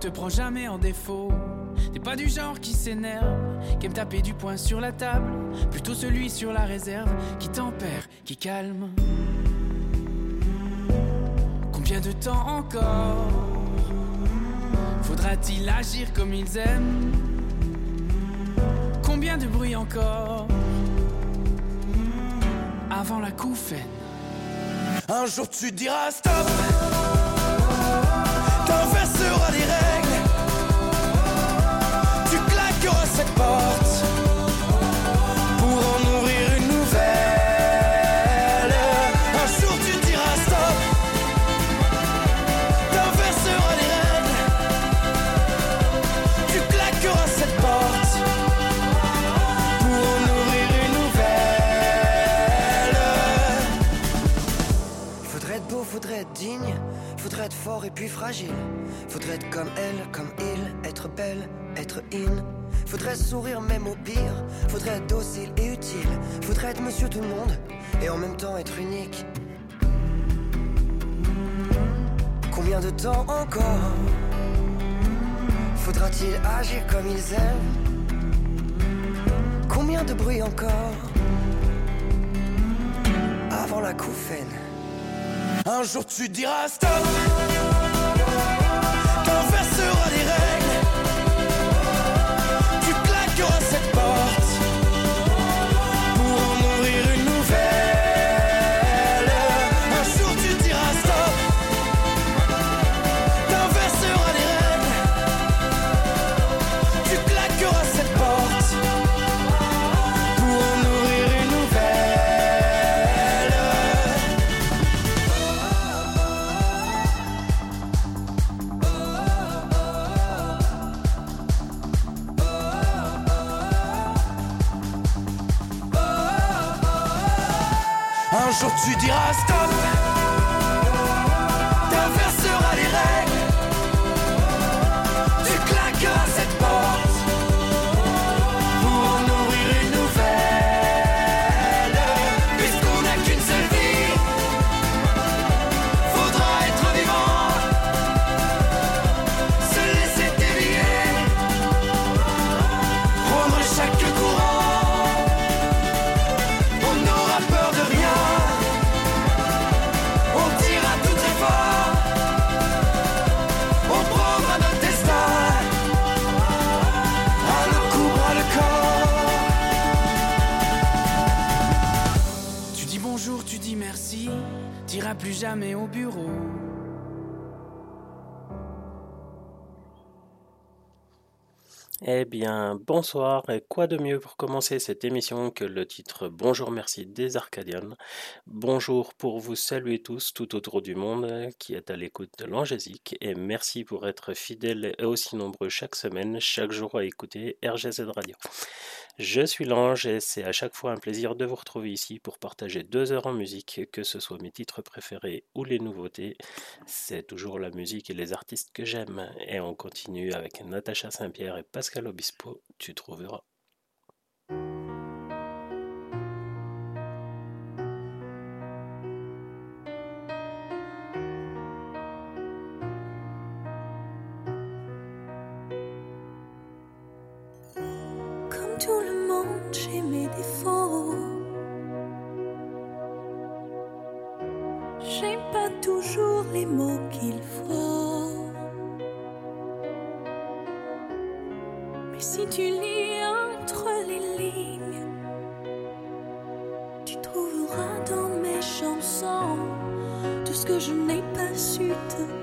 te prend jamais en défaut. T'es pas du genre qui s'énerve, qui aime taper du poing sur la table, plutôt celui sur la réserve, qui tempère, qui calme. Combien de temps encore faudra-t-il agir comme ils aiment? Combien de bruit encore avant la couffaine? Un jour tu diras stop. T'inverseras les règles et puis fragile. Faudrait être comme elle, comme il, être belle, être in. Faudrait sourire même au pire, faudrait être docile et utile. Faudrait être monsieur tout le monde et en même temps être unique. Combien de temps encore faudra-t-il agir comme ils aiment? Combien de bruit encore avant la couffaine? Un jour tu diras stop T'inverseras les jour tu diras stop jamais au bureau. Eh bien, bonsoir, et quoi de mieux pour commencer cette émission que le titre Bonjour, merci des Arcadiens. Bonjour pour vous saluer tous tout autour du monde qui est à l'écoute de l'Angésique, et merci pour être fidèles et aussi nombreux chaque semaine, chaque jour à écouter RGZ Radio. Je suis l'ange et c'est à chaque fois un plaisir de vous retrouver ici pour partager deux heures en musique, que ce soit mes titres préférés ou les nouveautés. C'est toujours la musique et les artistes que j'aime. Et on continue avec Natacha Saint-Pierre et Pascal Obispo, tu trouveras tu te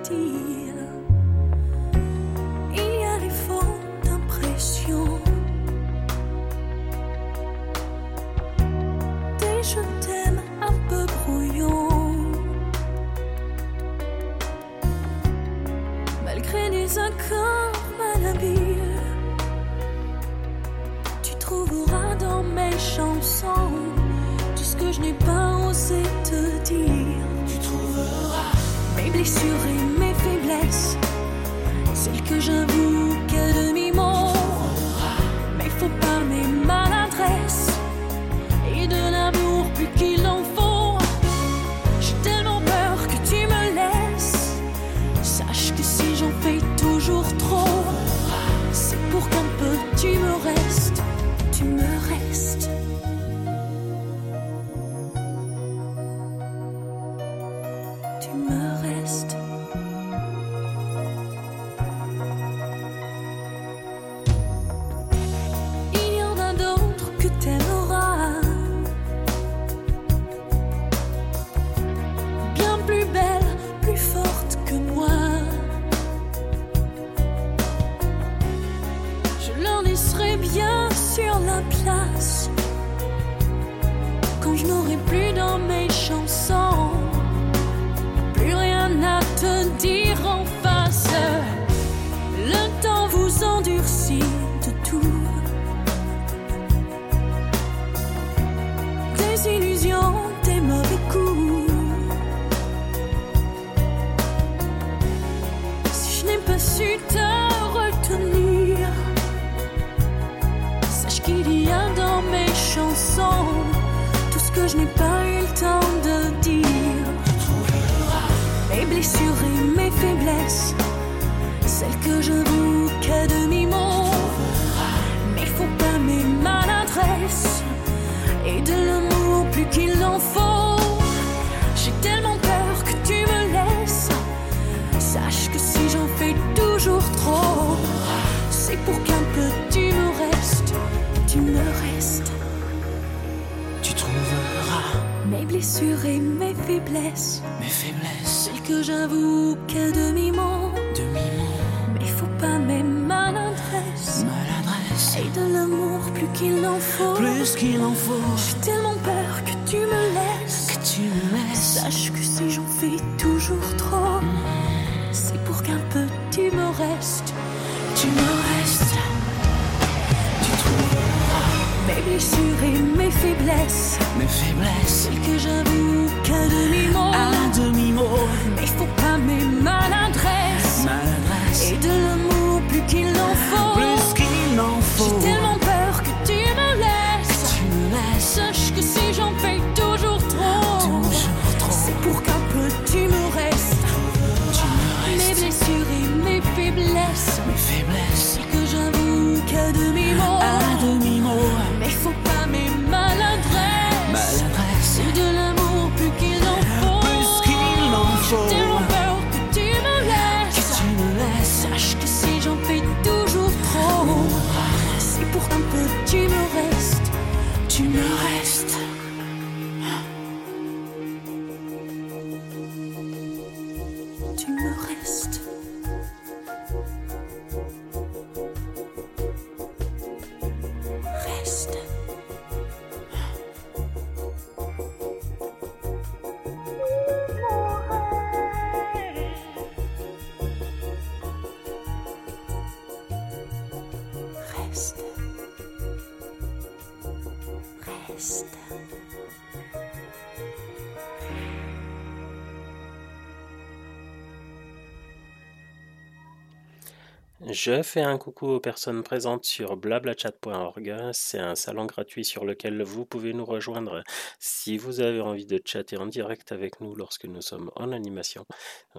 Je fais un coucou aux personnes présentes sur blablachat.org. C'est un salon gratuit sur lequel vous pouvez nous rejoindre si vous avez envie de chatter en direct avec nous lorsque nous sommes en animation.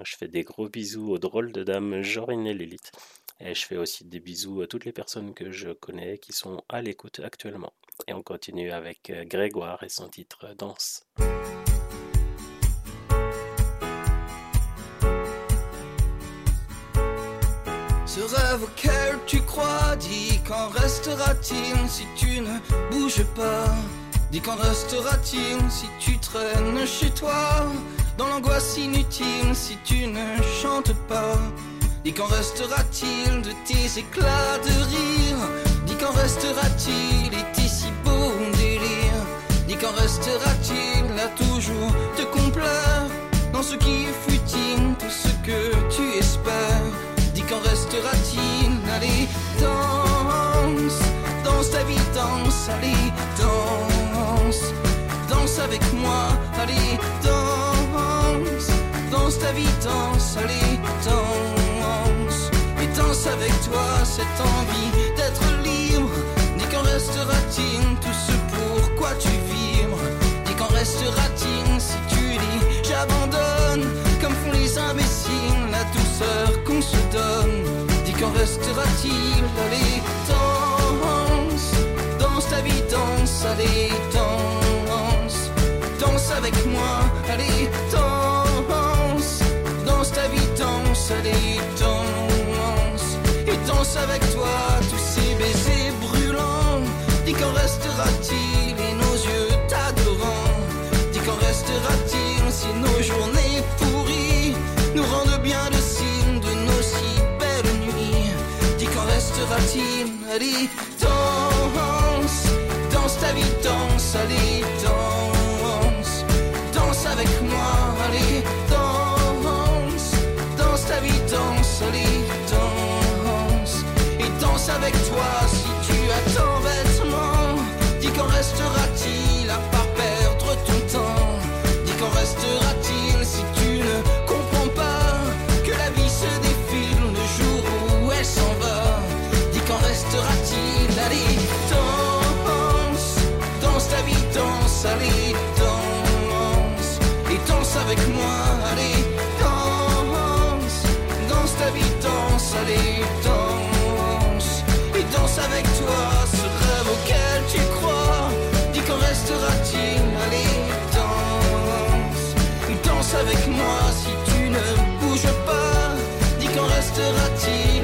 Je fais des gros bisous aux drôles de dames Jorine et Lilith. Et je fais aussi des bisous à toutes les personnes que je connais qui sont à l'écoute actuellement. Et on continue avec euh, Grégoire et son titre Danse. Ce rêve auquel tu crois, dis qu'en restera-t-il si tu ne bouges pas? Dis qu'en restera-t-il si tu traînes chez toi? Dans l'angoisse inutile si tu ne chantes pas? Dis qu'en restera-t-il de tes éclats de rire? Dis qu'en restera-t-il et tes si beaux délires Dis qu'en restera-t-il à toujours te complaire? Dans ce qui est futile, tout ce que tu espères Restera-t-il Allez, danse, danse ta vie, danse, allez, danse, danse avec moi, allez, danse, danse ta vie, danse, allez, danse, et danse avec toi cette envie d'être libre. Dis qu'en restera-t-il tout ce pourquoi tu vibres? Dis qu'en restera-t-il si tu dis j'abandonne comme font les imbéciles la douceur qu'on se donne qu'en restera-t-il Allez, danse Danse ta vie, danse, allez, danse Danse avec moi, allez, danse Danse ta vie, danse, allez, danse Et danse avec toi tous ces baisers brûlants. Dis qu'en restera-t-il et nos yeux t'adorant. Dis qu'en restera-t-il si nos journées pourries nous rendent bien le qu'en restera-t-il Allez, danse, danse ta vie, danse, allez, danse Danse avec moi, allez, danse Danse ta vie, danse, allez, danse Et danse avec toi allez, danse. Et danse avec moi, allez, danse. Danse ta vie, danse, allez, danse. Et danse avec toi. Ce rêve auquel tu crois. Dis qu'en restera-t-il. Allez, danse. Danse avec moi si tu ne bouges pas. Dis qu'en restera-t-il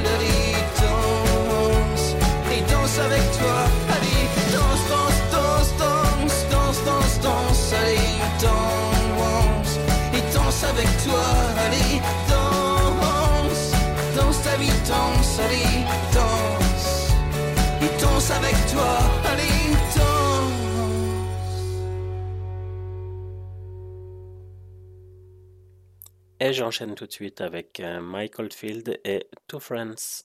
Danse Allez, danse Et danse avec toi Allez, danse Et j'enchaîne tout de suite avec euh, Michael Field et Two Friends.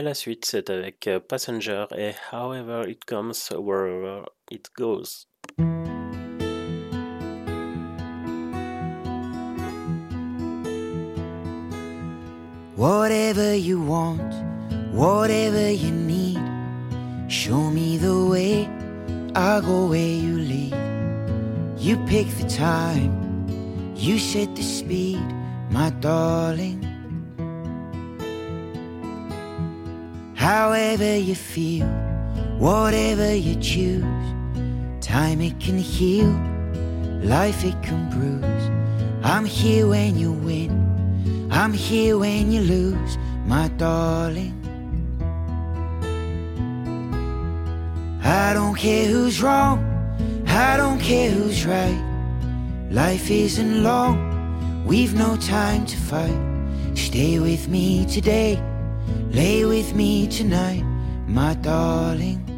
Et la suite, c'est avec euh, Passenger et However It Comes, Wherever It Goes. Whatever you want, whatever you need, show me the way, I'll go where you lead. You pick the time, you set the speed, my darling. However you feel, whatever you choose, time it can heal, life it can bruise. I'm here when you win, I'm here when you lose, my darling. I don't care who's wrong, I don't care who's right. Life isn't long, we've no time to fight. Stay with me today Lay with me tonight, my darling.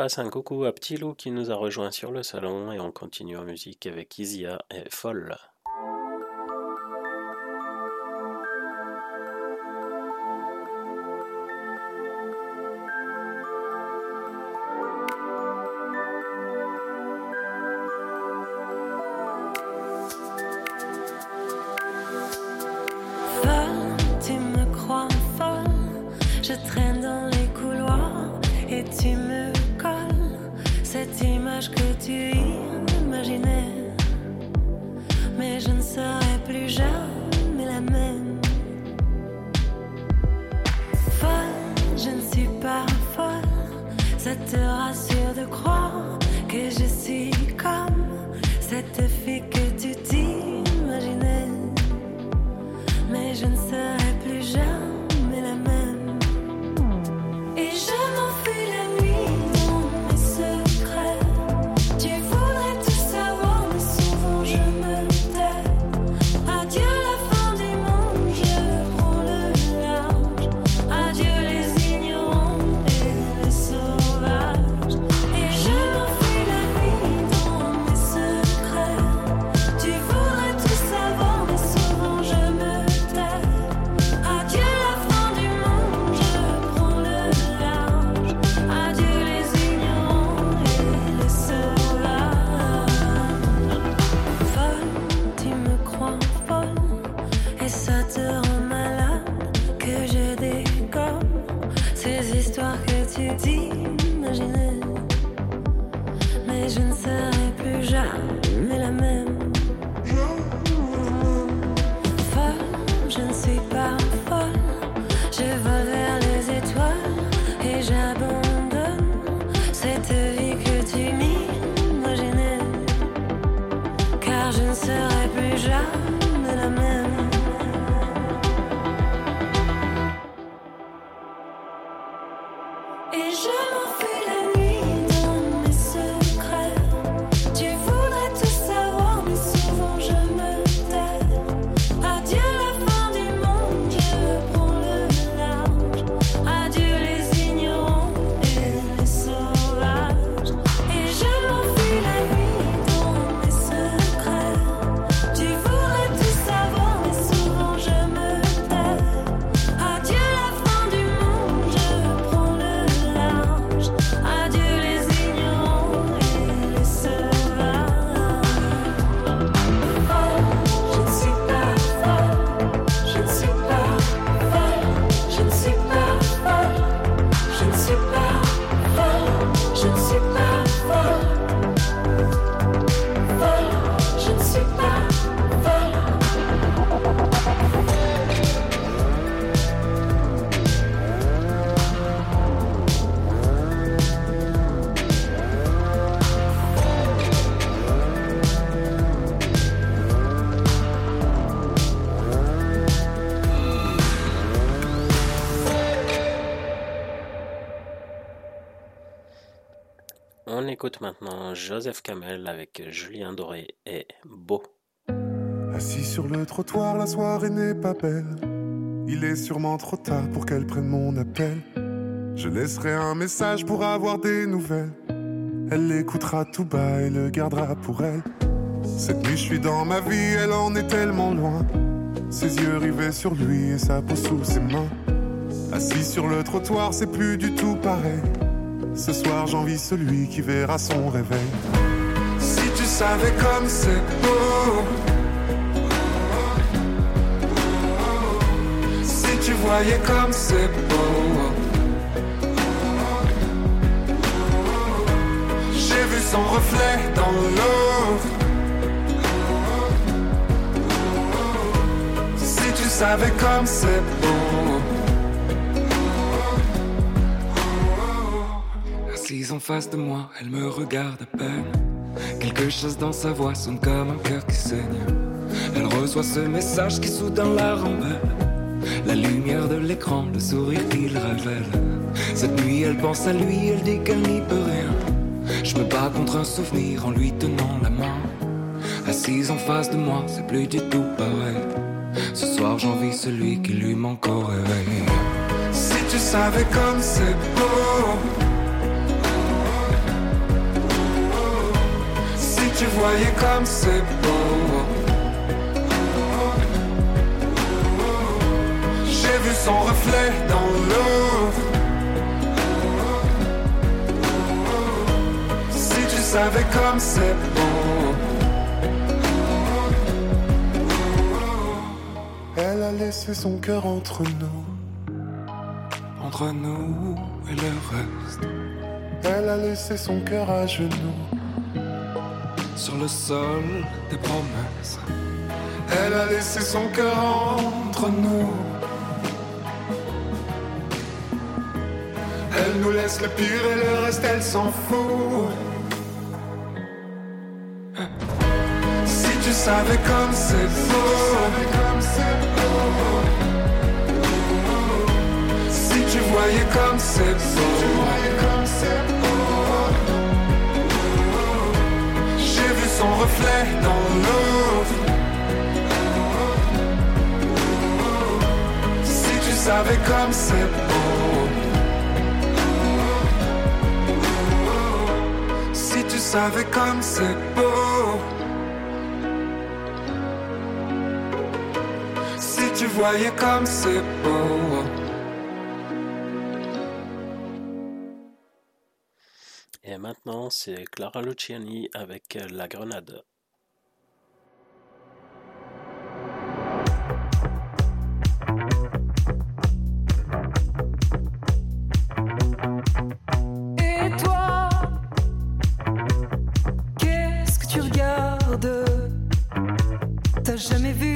Passe un coucou à Petit Loup qui nous a rejoint sur le salon et on continue en musique avec Isia et Folle. Écoute maintenant Joseph Kamel avec Julien Doré et Beau. Assis sur le trottoir, la soirée n'est pas belle. Il est sûrement trop tard pour qu'elle prenne mon appel. Je laisserai un message pour avoir des nouvelles. Elle l'écoutera tout bas et le gardera pour elle. Cette nuit, je suis dans ma vie, elle en est tellement loin. Ses yeux rivés sur lui et sa peau sous ses mains. Assis sur le trottoir, c'est plus du tout pareil. Ce soir, j'envie celui qui verra son réveil. Si tu savais comme c'est beau. Si tu voyais comme c'est beau. J'ai vu son reflet dans l'eau. Si tu savais comme c'est beau. Face de moi, elle me regarde à peine. Quelque chose dans sa voix sonne comme un cœur qui saigne. Elle reçoit ce message qui soudain la rend belle. La lumière de l'écran, le sourire qu'il révèle. Cette nuit, elle pense à lui, elle dit qu'elle n'y peut rien. Je me bats contre un souvenir en lui tenant la main. Assise en face de moi, c'est plus du tout pareil. Ce soir, j'envie celui qui lui manque au réveil. Si tu savais comme c'est beau. Tu voyais comme c'est beau. J'ai vu son reflet dans l'eau. Si tu savais comme c'est beau. Elle a laissé son cœur entre nous. Entre nous et le reste. Elle a laissé son cœur à genoux. Sur le sol des promesses. Elle a laissé son cœur entre nous. Elle nous laisse le pire et le reste, elle s'en fout. Si tu savais comme c'est beau. Si tu voyais comme c'est beau. Son reflet dans l'eau. Si tu savais comme c'est beau. Si tu savais comme c'est beau. Si tu voyais comme c'est beau. C'est Clara Luciani avec La Grenade. Et toi, qu'est-ce que tu regardes? T'as jamais vu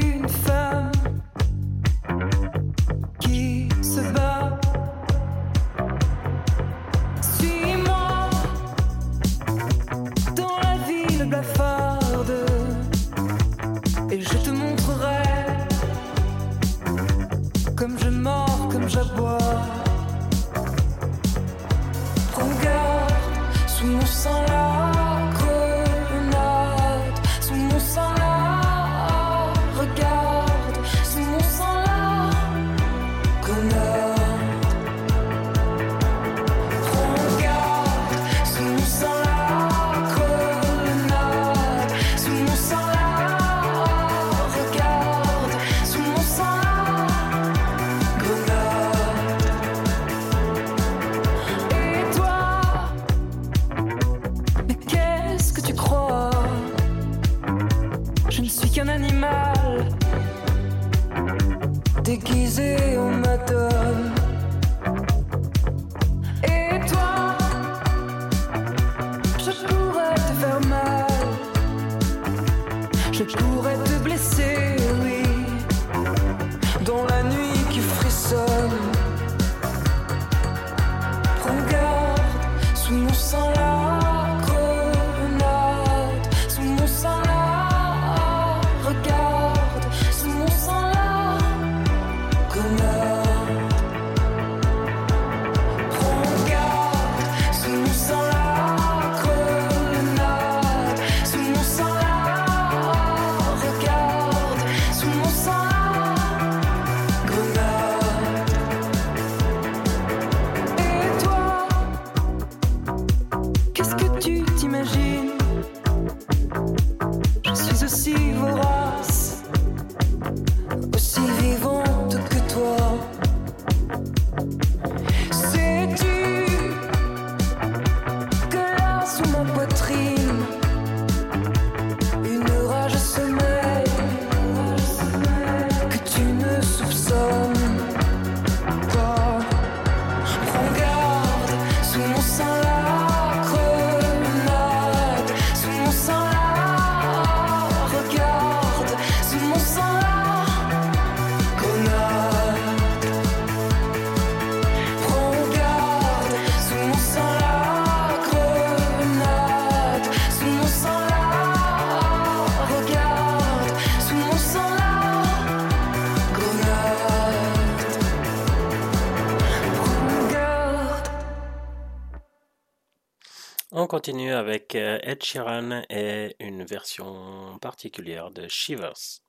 continue avec euh, Ed Sheeran et une version particulière de Shivers.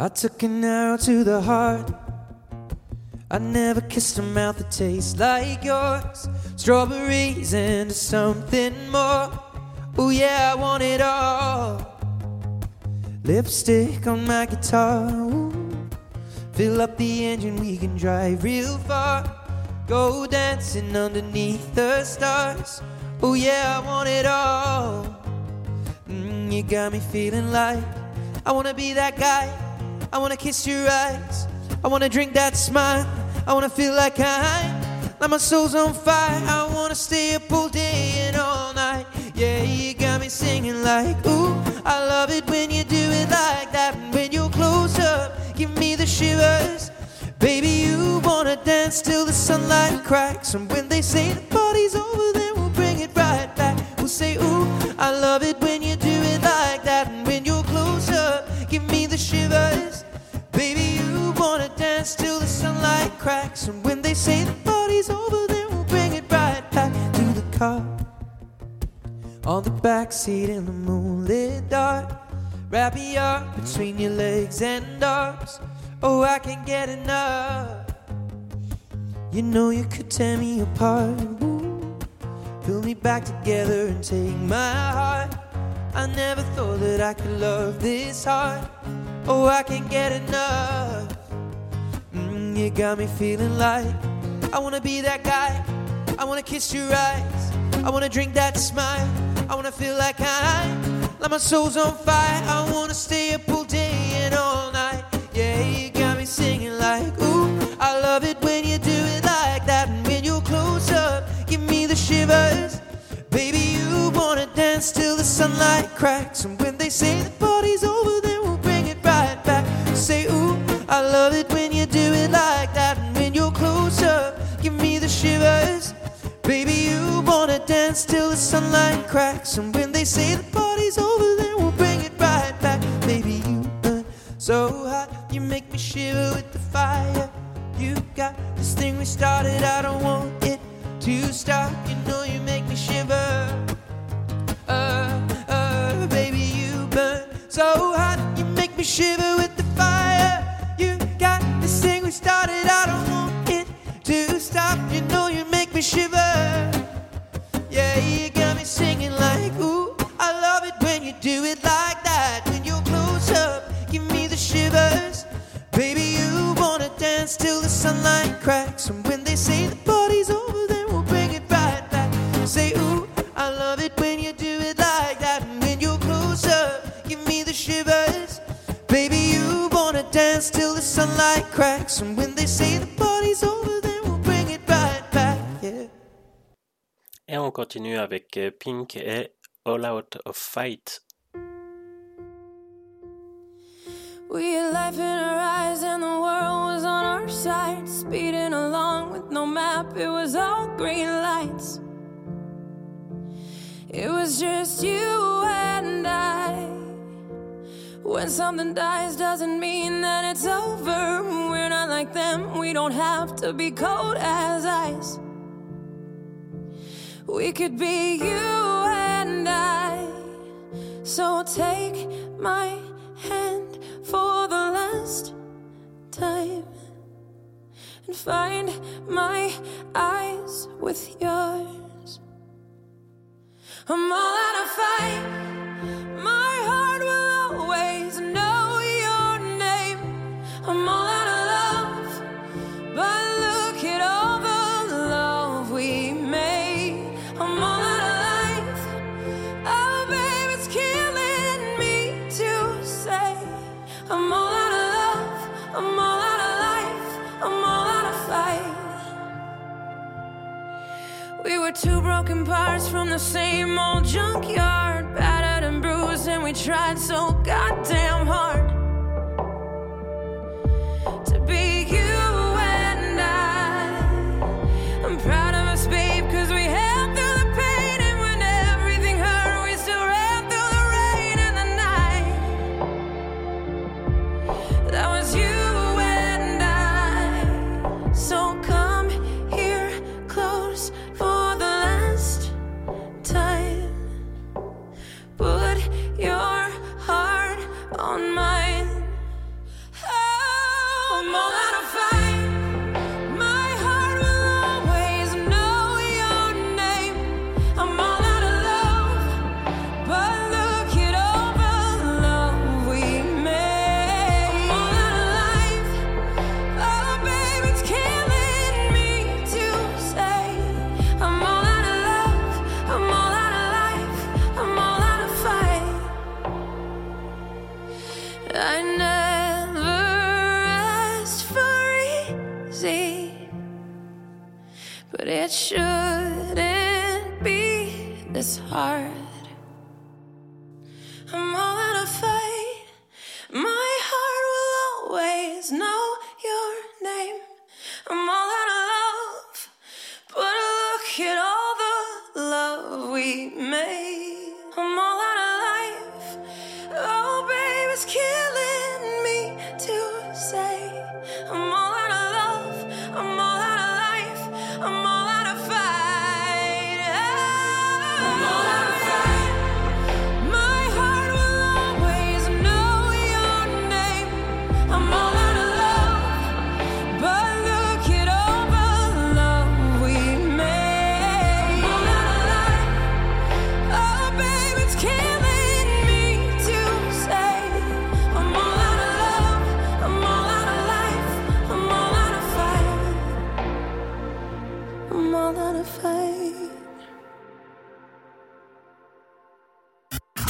I took an arrow to the heart. I never kissed a mouth that tastes like yours. Strawberries and something more. Oh, yeah, I want it all. Lipstick on my guitar. Fill up the engine, we can drive real far. Go dancing underneath the stars. Oh, yeah, I want it all. Mm, you got me feeling like I wanna be that guy. I wanna kiss your eyes. I wanna drink that smile. I wanna feel like I, like my soul's on fire. I wanna stay up all day and all night. Yeah, you got me singing like, ooh, I love it when you do it like that. And when you're close up, give me the shivers. Baby, you wanna dance till the sunlight cracks. And when they say the party's over, then say, ooh, I love it when you do it like that. And when you're close up, give me the shivers. Baby, you wanna dance till the sunlight cracks. And when they say the party's over, then we'll bring it right back to the car. On the back seat in the moonlit dark. Wrap me up between your legs and arms. Oh, I can't get enough. You know you could tear me apart. Ooh. Pull me back together and take my heart. I never thought that I could love this hard. Oh, I can't get enough. Mm, you got me feeling like I wanna be that guy. I wanna kiss your eyes. I wanna drink that smile. I wanna feel like I, like my soul's on fire. I wanna stay up all day and all night. Dance till the sunlight cracks. And when they say the party's over, then we'll bring it right back. Say, ooh, I love it when you do it like that. And when you're close up, give me the shivers. Baby, you wanna dance till the sunlight cracks. And when they say the party's over, then we'll bring it right back. Baby, you burn so hot, you make me shiver with the fire. You got this thing we started, I don't want it to stop. You know you make me shiver. Till the sunlight cracks. And when they say dance till the sunlight cracks. And when they say the party's over, then we'll bring it right back. Yeah. Et on continue avec euh, Pink et All Out of Fight. We had life in our eyes and the world was on our side. Speeding along with no map, it was all green lights. It was just you and I. When something dies, doesn't mean that it's over. We're not like them, we don't have to be cold as ice. We could be you and I. So take my hand for the last time and find my eyes with yours. I'm all out of fight. My two broken parts from the same old junkyard, battered and bruised, and we tried so goddamn hard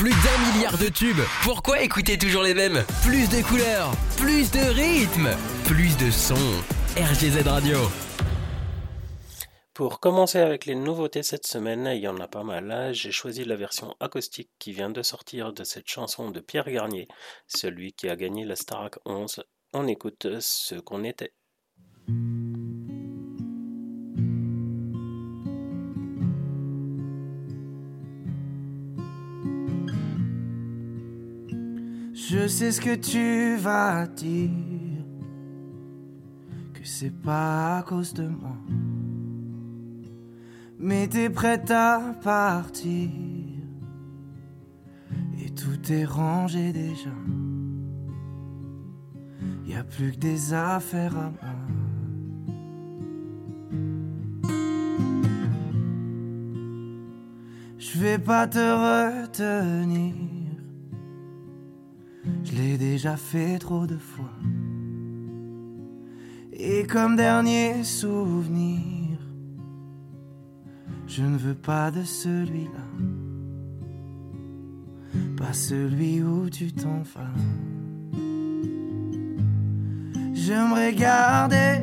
Plus d'un milliard de tubes. Pourquoi écouter toujours les mêmes? Plus de couleurs, plus de rythmes, plus de sons. RGZ Radio. Pour commencer avec les nouveautés cette semaine, il y en a pas mal. J'ai choisi la version acoustique qui vient de sortir de cette chanson de Pierre Garnier, celui qui a gagné la Starac 11. On écoute ce qu'on était. Je sais ce que tu vas dire, que c'est pas à cause de moi. Mais t'es prête à partir, et tout est rangé déjà. Y a plus que des affaires à moi. Je vais pas te retenir. Je l'ai déjà fait trop de fois. Et comme dernier souvenir, je ne veux pas de celui-là. Pas celui où tu t'en vas. J'aimerais garder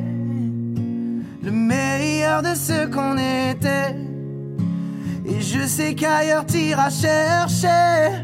le meilleur de ce qu'on était. Et je sais qu'ailleurs t'iras chercher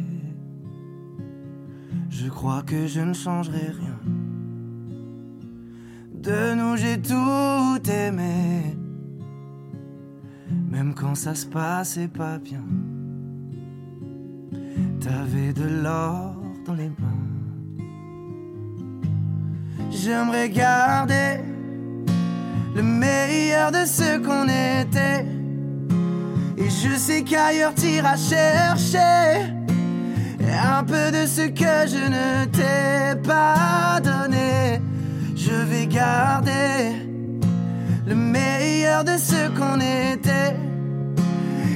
je crois que je ne changerai rien. De nous j'ai tout aimé, même quand ça se passait pas bien. T'avais de l'or dans les mains. J'aimerais garder le meilleur de ce qu'on était. Et je sais qu'ailleurs t'iras chercher un peu de ce que je ne t'ai pas donné. Je vais garder le meilleur de ce qu'on était.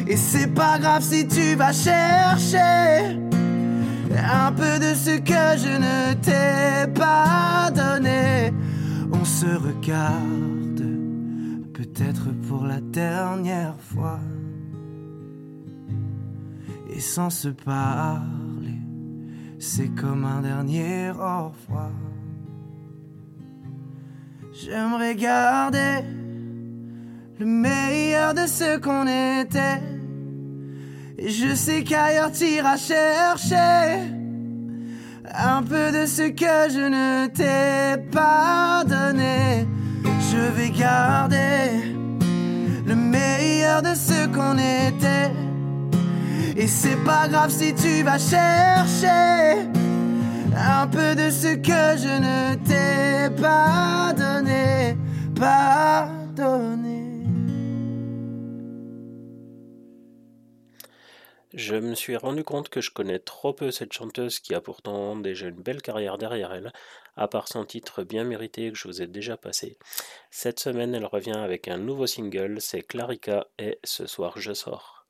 Et c'est pas grave si tu vas chercher un peu de ce que je ne t'ai pas donné. On se regarde peut-être pour la dernière fois. Et sans se parler, c'est comme un dernier au. J'aimerais garder le meilleur de ce qu'on était. Et je sais qu'ailleurs t'iras chercher un peu de ce que je ne t'ai pas donné. Je vais garder le meilleur de ce qu'on était. Et c'est pas grave si tu vas chercher un peu de ce que je ne t'ai pas donné, pas donné. Je me suis rendu compte que je connais trop peu cette chanteuse qui a pourtant déjà une belle carrière derrière elle, à part son titre bien mérité que je vous ai déjà passé. Cette semaine, elle revient avec un nouveau single, c'est Clarica et Ce soir je sors.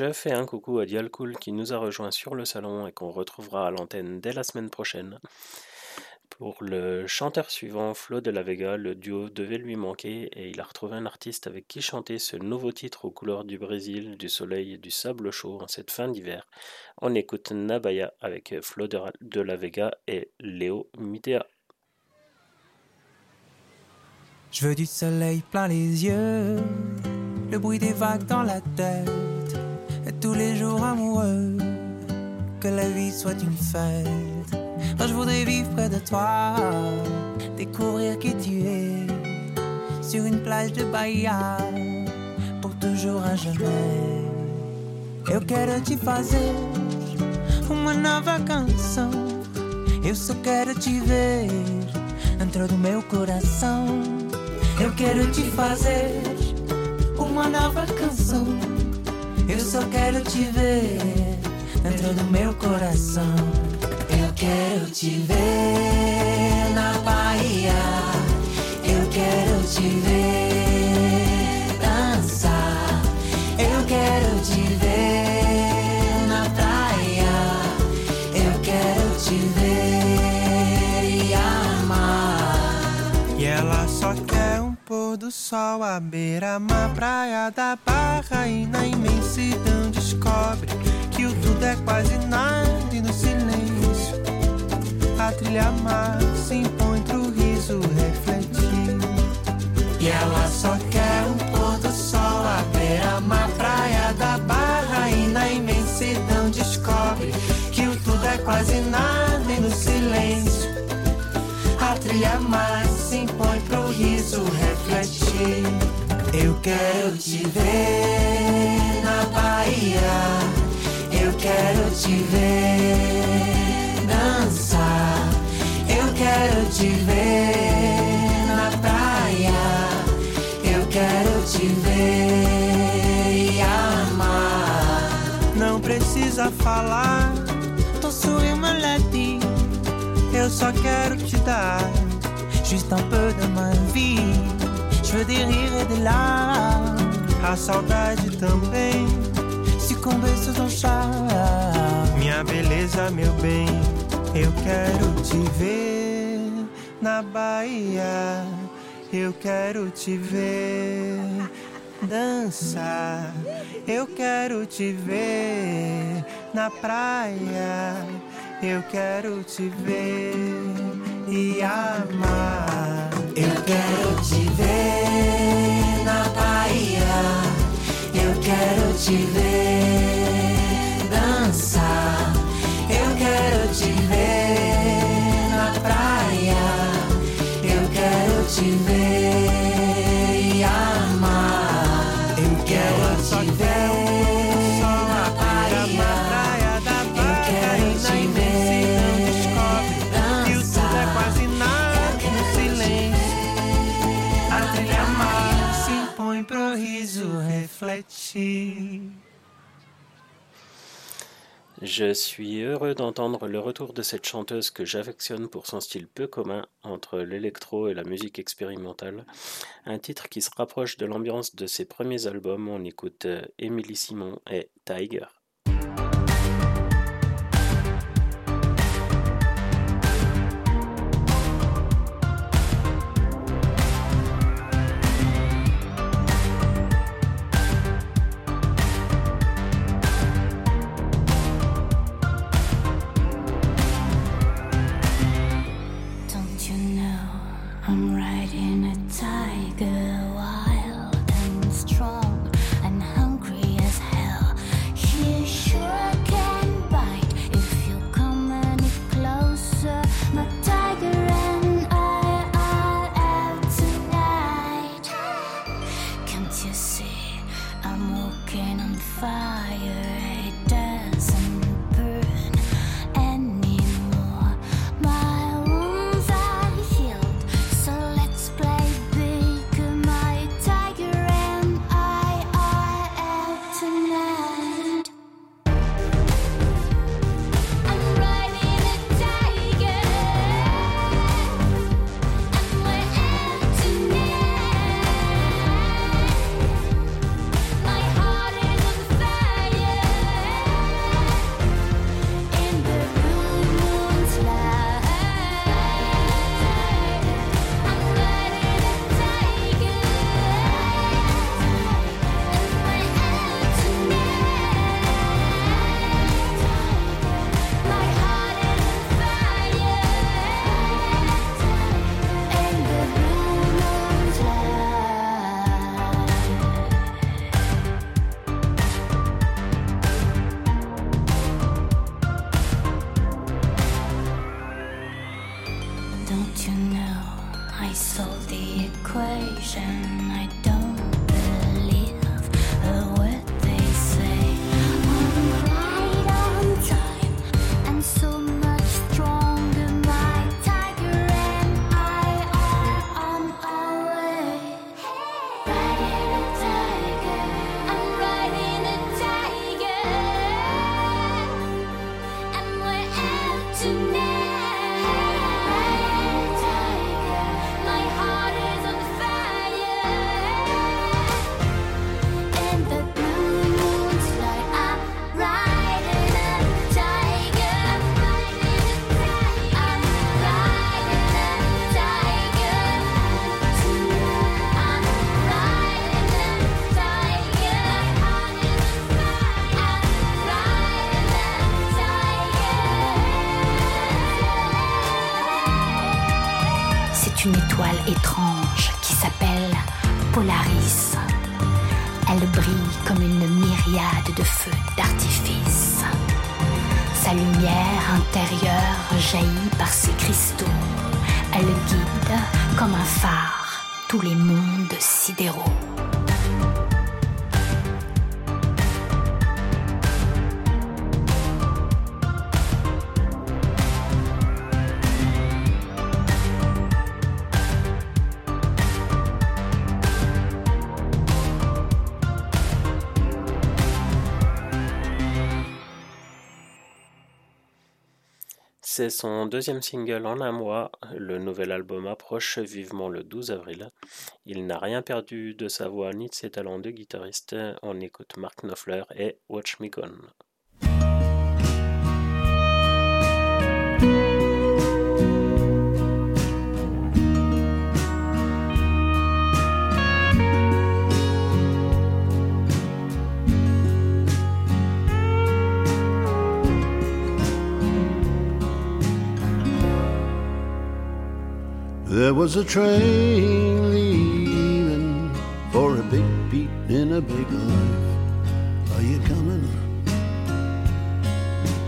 Je fais un coucou à Dialcool qui nous a rejoint sur le salon et qu'on retrouvera à l'antenne dès la semaine prochaine Pour le chanteur suivant, Flo de la Vega, le duo devait lui manquer et il a retrouvé un artiste avec qui chanter ce nouveau titre aux couleurs du Brésil, du soleil et du sable chaud en cette fin d'hiver. On écoute Nabaya avec Flo de la Vega et Léo Mitea. Je veux du soleil plein les yeux, le bruit des vagues dans la tête, tous les jours amoureux, que la vie soit une fête je voudrais vivre près de toi, découvrir qui tu es sur une plage de Bahia pour toujours à jamais. Eu quero te fazer uma nova canção. Eu só quero te ver dentro do meu coração. Eu quero te fazer uma nova canção. Eu só quero te ver dentro do meu coração. Eu quero te ver na Bahia. Eu quero te ver do sol à beira-mar, praia da Barra e na imensidão descobre que o tudo é quase nada e no silêncio a trilha mar se impõe pro riso refletir. E ela só quer um pôr do sol à beira-mar, praia da barra e na imensidão descobre que o tudo é quase nada e no silêncio. A trilha mar se impõe pro riso refletir. Eu quero te ver na Bahia. Eu quero te ver dançar quero te ver na praia. Eu quero te ver e amar. Não precisa falar, só quero te dar juste un peu de ma vie. Je veux des rires et des larmes. A saudade também sucumber sous ton charme. Minha beleza, meu bem, eu quero te ver na Bahia. Eu quero te ver dançar. Eu quero te ver na praia. Eu quero te ver e amar. Eu quero te ver na Bahia. Eu quero te ver dançar. Eu quero te ver na praia te ver Je suis heureux d'entendre le retour de cette chanteuse que j'affectionne pour son style peu commun entre l'électro et la musique expérimentale. Un titre qui se rapproche de l'ambiance de ses premiers albums. On écoute Émilie Simon et Tiger. Une étoile étrange qui s'appelle Polaris. Elle brille comme une myriade de feux d'artifice. Sa lumière intérieure jaillit par ses cristaux. Elle guide comme un phare tous les mondes sidéraux. C'est son deuxième single en un mois. Le nouvel album approche vivement le 12 avril. Il n'a rien perdu de sa voix ni de ses talents de guitariste. On écoute Mark Knopfler et Watch Me Gone. There was a train leaving for a big beat in a big life. Are you coming?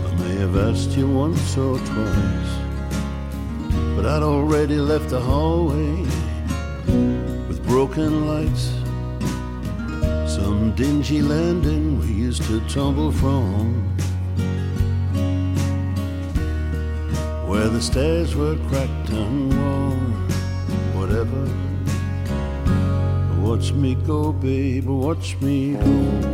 I may have asked you once or twice, but I'd already left the hallway with broken lights. Some dingy landing we used to tumble from. Where the stairs were cracked and worn, whatever. Watch me go, babe, watch me go.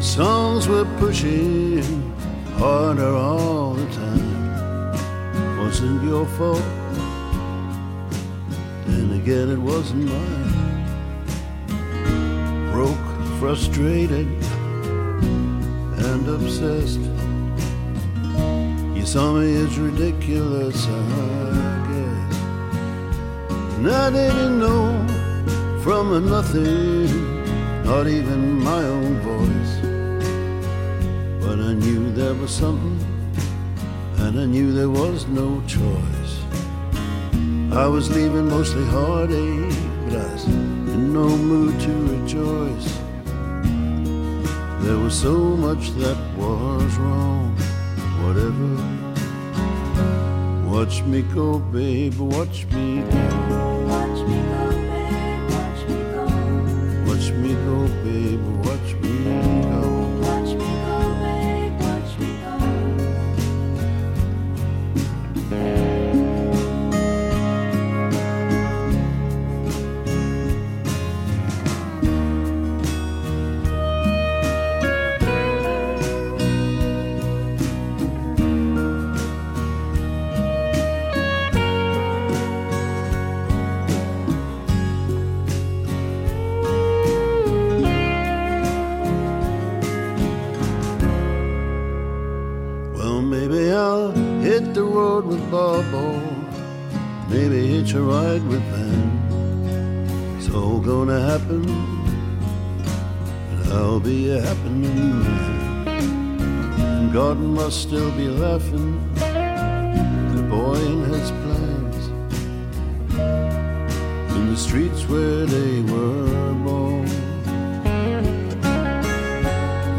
Songs were pushing harder all the time. Wasn't your fault. Then again, it wasn't mine. Broke, frustrated, and obsessed. You saw me as ridiculous, I guess. And I didn't know from a nothing, not even my own voice. But I knew there was something, and I knew there was no choice. I was leaving mostly heartache, but I was in no mood to rejoice. There was so much that was wrong, whatever. Watch me go, babe, watch me go. I'll be a happening God must still be laughing. The boy in his plans in the streets where they were born.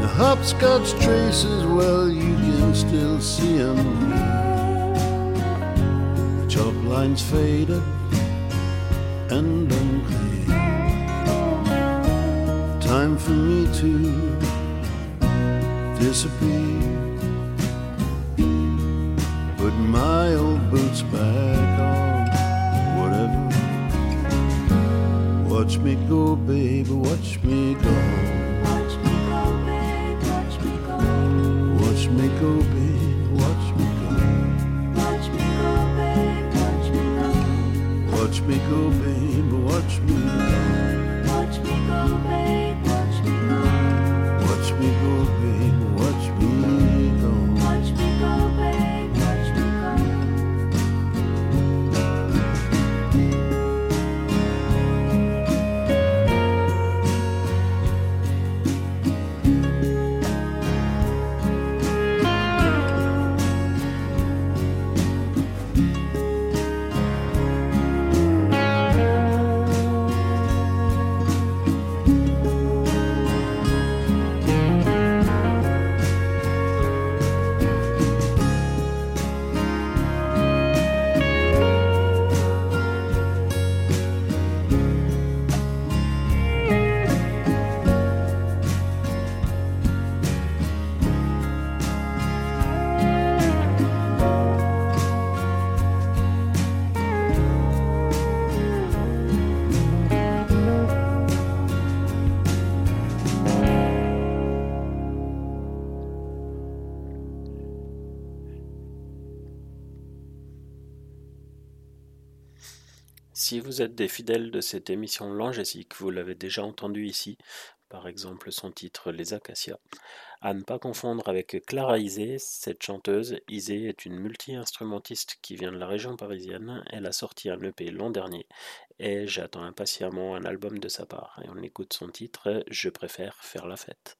The hopscotch traces, well, you can still see them. Chalk lines faded and unclear. Time for me to disappear. Put my old boots back on, whatever. Watch me go, baby, watch me go. Watch me go, babe, watch me go. Watch me go, babe, watch me go. Watch me go, babe, watch me go. Watch me go, babe, watch me go. Vous êtes des fidèles de cette émission Langésique, vous l'avez déjà entendu ici, par exemple son titre Les Acacias. À ne pas confondre avec Clara Isé, cette chanteuse. Isé est une multi-instrumentiste qui vient de la région parisienne. Elle a sorti un EP l'an dernier et j'attends impatiemment un album de sa part. Et on écoute son titre Je préfère faire la fête.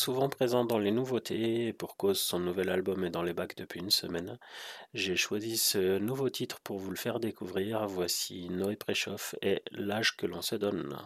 Souvent présent dans les nouveautés et pour cause son nouvel album est dans les bacs depuis une semaine. J'ai choisi ce nouveau titre pour vous le faire découvrir. Voici Noé Préchoff et L'âge que l'on se donne.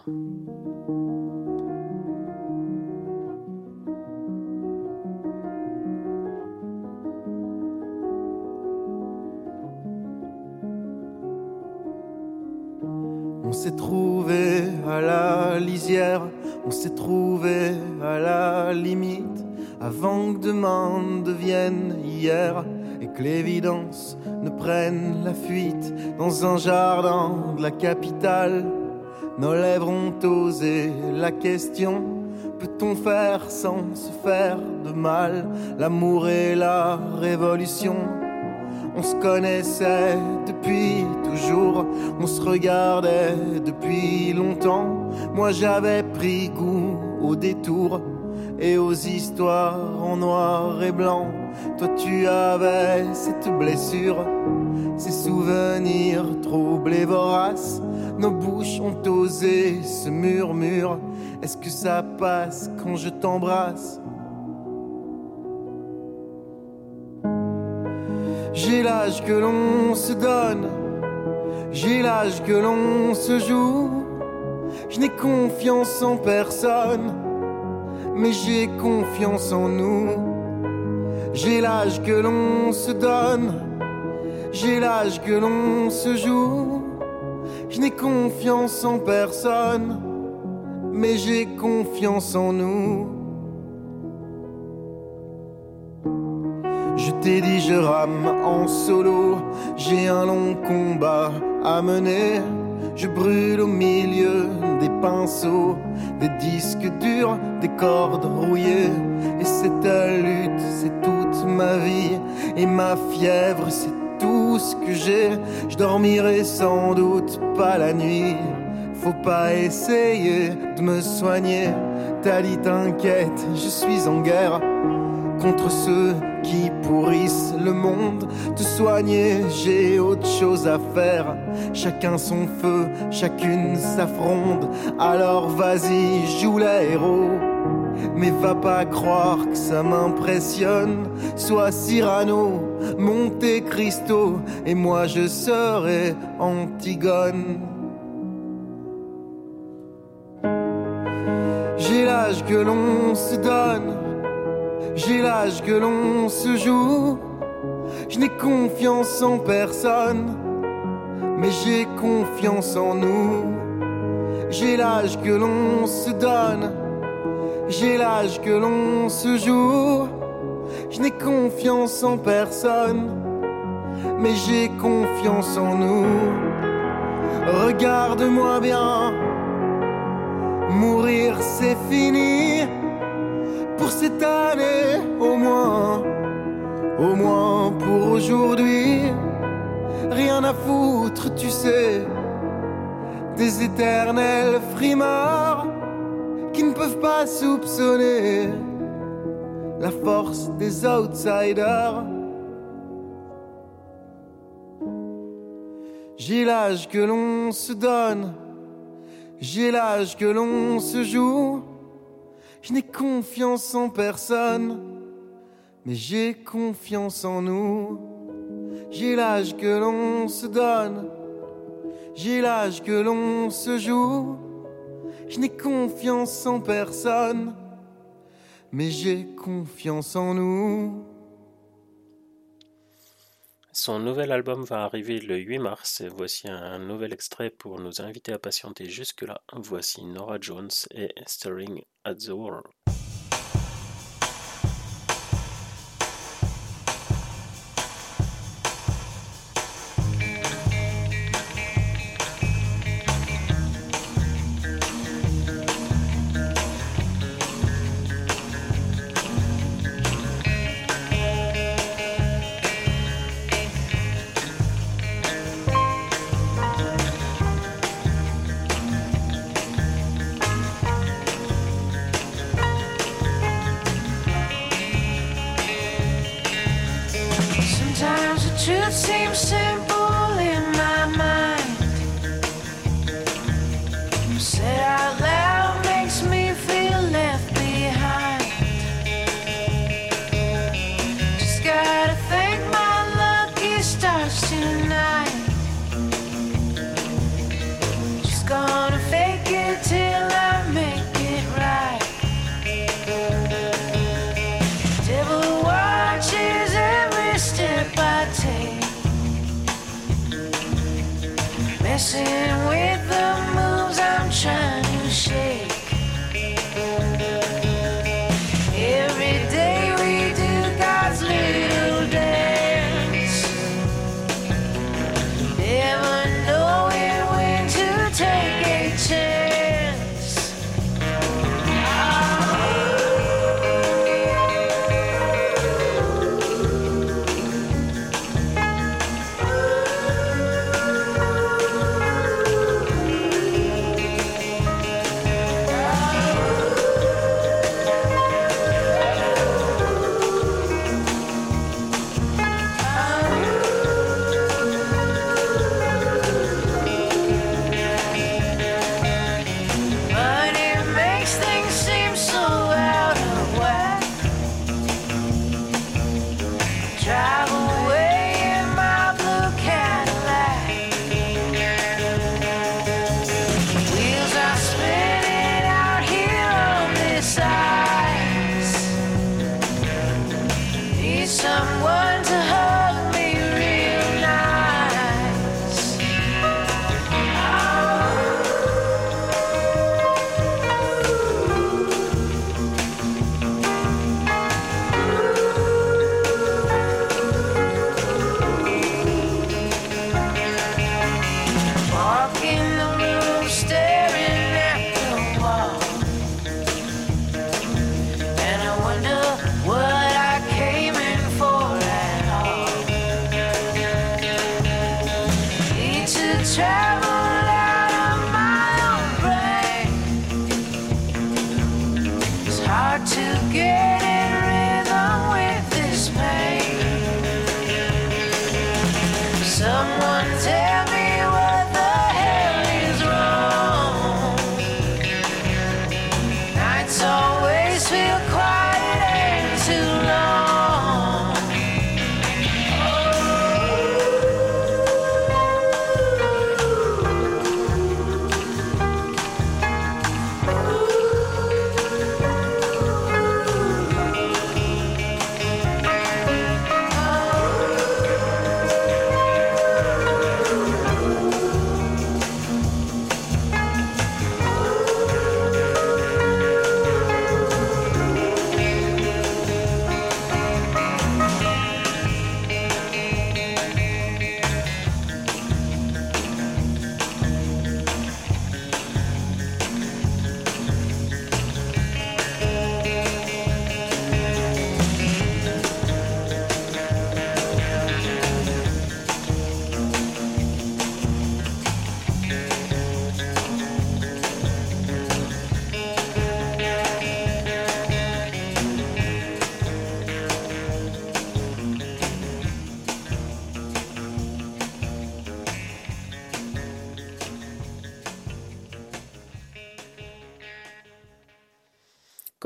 On s'est trouvé à la lisière, on s'est trouvé à la limite, avant que demain devienne hier et que l'évidence ne prenne la fuite dans un jardin de la capitale. Nos lèvres ont osé la question peut-on faire sans se faire de mal? L'amour et la révolution. On se connaissait depuis on se regardait depuis longtemps. Moi j'avais pris goût au détour et aux histoires en noir et blanc. Toi tu avais cette blessure, ces souvenirs troublés voraces. Nos bouches ont osé ce murmure. Est-ce que ça passe quand je t'embrasse? J'ai l'âge que l'on se donne, j'ai l'âge que l'on se joue. Je n'ai confiance en personne, mais j'ai confiance en nous. J'ai l'âge que l'on se donne, j'ai l'âge que l'on se joue. Je n'ai confiance en personne, mais j'ai confiance en nous. Je t'ai dit je rame en solo, j'ai un long combat à mener. Je brûle au milieu des pinceaux, des disques durs, des cordes rouillées. Et cette lutte, c'est toute ma vie. Et ma fièvre, c'est tout ce que j'ai. Je dormirai sans doute pas la nuit. Faut pas essayer de me soigner. T'as dit t'inquiète, je suis en guerre contre ceux qui pourrissent le monde. Te soigner, j'ai autre chose à faire. Chacun son feu, chacune sa fronde. Alors vas-y, joue les héros. Mais va pas croire que ça m'impressionne. Sois Cyrano, Monte Cristo, et moi je serai Antigone. J'ai l'âge que l'on se donne, j'ai l'âge que l'on se joue. Je n'ai confiance en personne, mais j'ai confiance en nous. J'ai l'âge que l'on se donne, j'ai l'âge que l'on se joue. Je n'ai confiance en personne, mais j'ai confiance en nous. Regarde-moi bien, mourir c'est fini. Pour cette année, au moins, au moins pour aujourd'hui. Rien à foutre, tu sais, des éternels frimards qui ne peuvent pas soupçonner la force des outsiders. J'ai l'âge que l'on se donne, j'ai l'âge que l'on se joue. Je n'ai confiance en personne, mais j'ai confiance en nous. J'ai l'âge que l'on se donne, j'ai l'âge que l'on se joue. Je n'ai confiance en personne, mais j'ai confiance en nous. Son nouvel album va arriver le 8 mars. Voici un nouvel extrait pour nous inviter à patienter jusque-là. Voici Nora Jones et Staring azure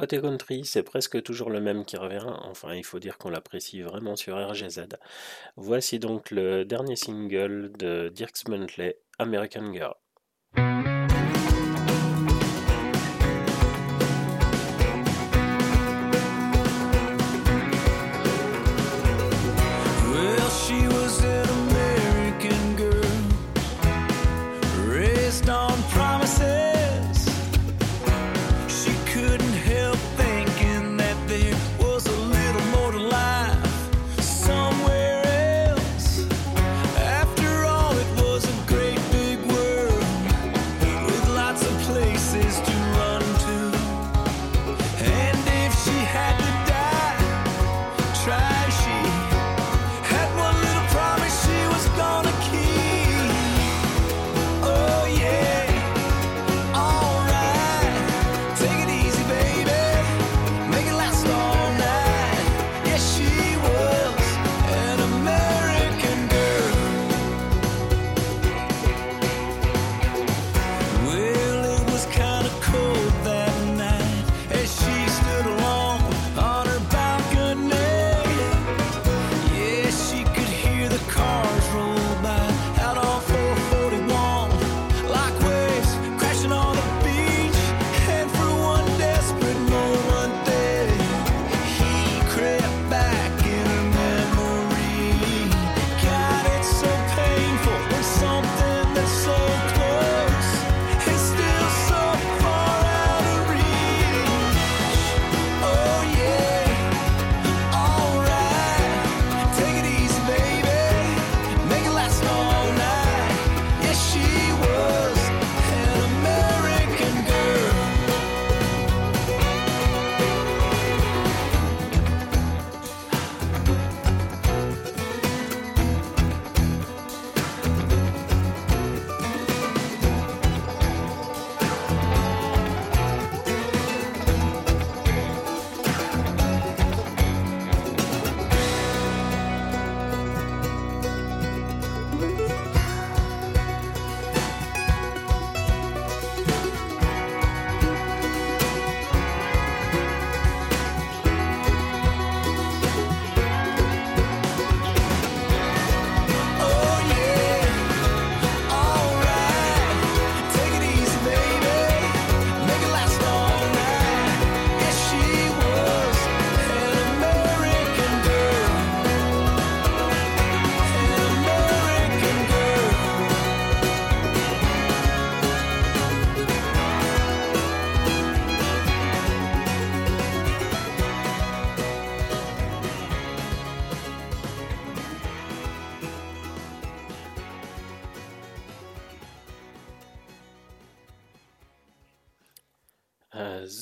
côté country, c'est presque toujours le même qui revient. Enfin, il faut dire qu'on l'apprécie vraiment sur RGZ. Voici donc le dernier single de Dirks Bentley, American Girl.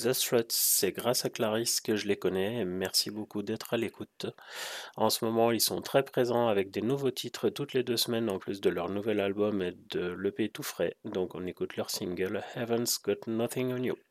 The Struts, c'est grâce à Clarisse que je les connais merci beaucoup d'être à l'écoute. En ce moment, ils sont très présents avec des nouveaux titres toutes les deux semaines en plus de leur nouvel album et de l'EP tout frais. Donc on écoute leur single Heaven's Got Nothing on. You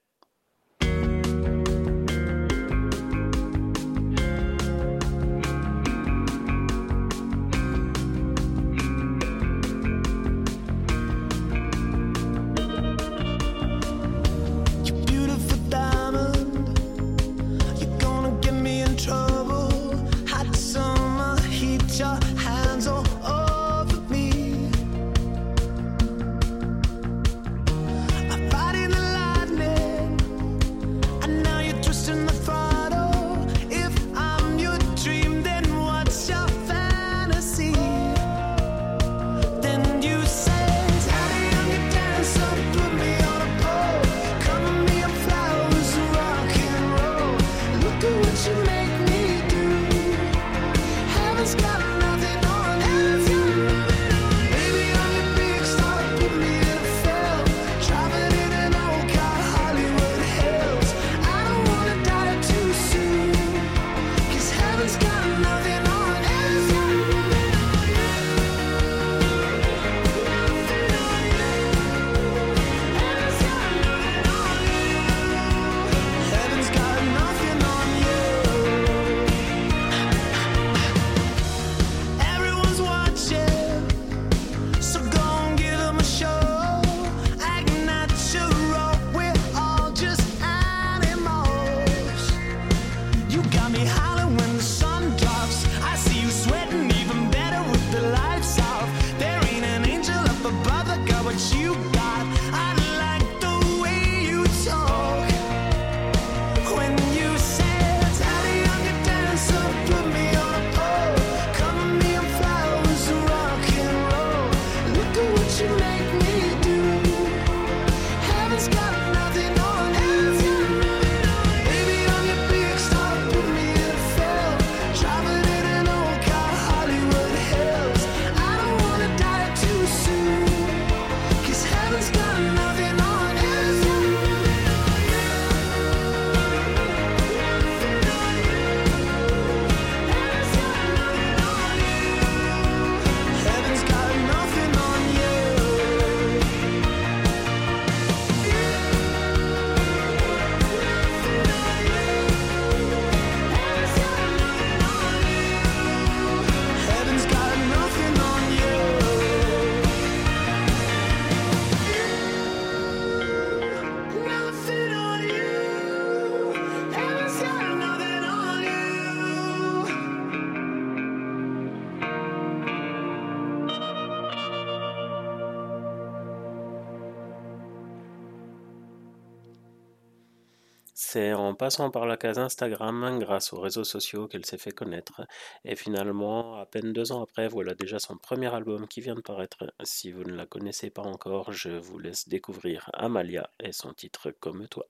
en passant par la case Instagram, grâce aux réseaux sociaux, qu'elle s'est fait connaître. Et finalement, à peine deux ans après, voilà déjà son premier album qui vient de paraître. Si vous ne la connaissez pas encore, je vous laisse découvrir Amalia et son titre Comme toi.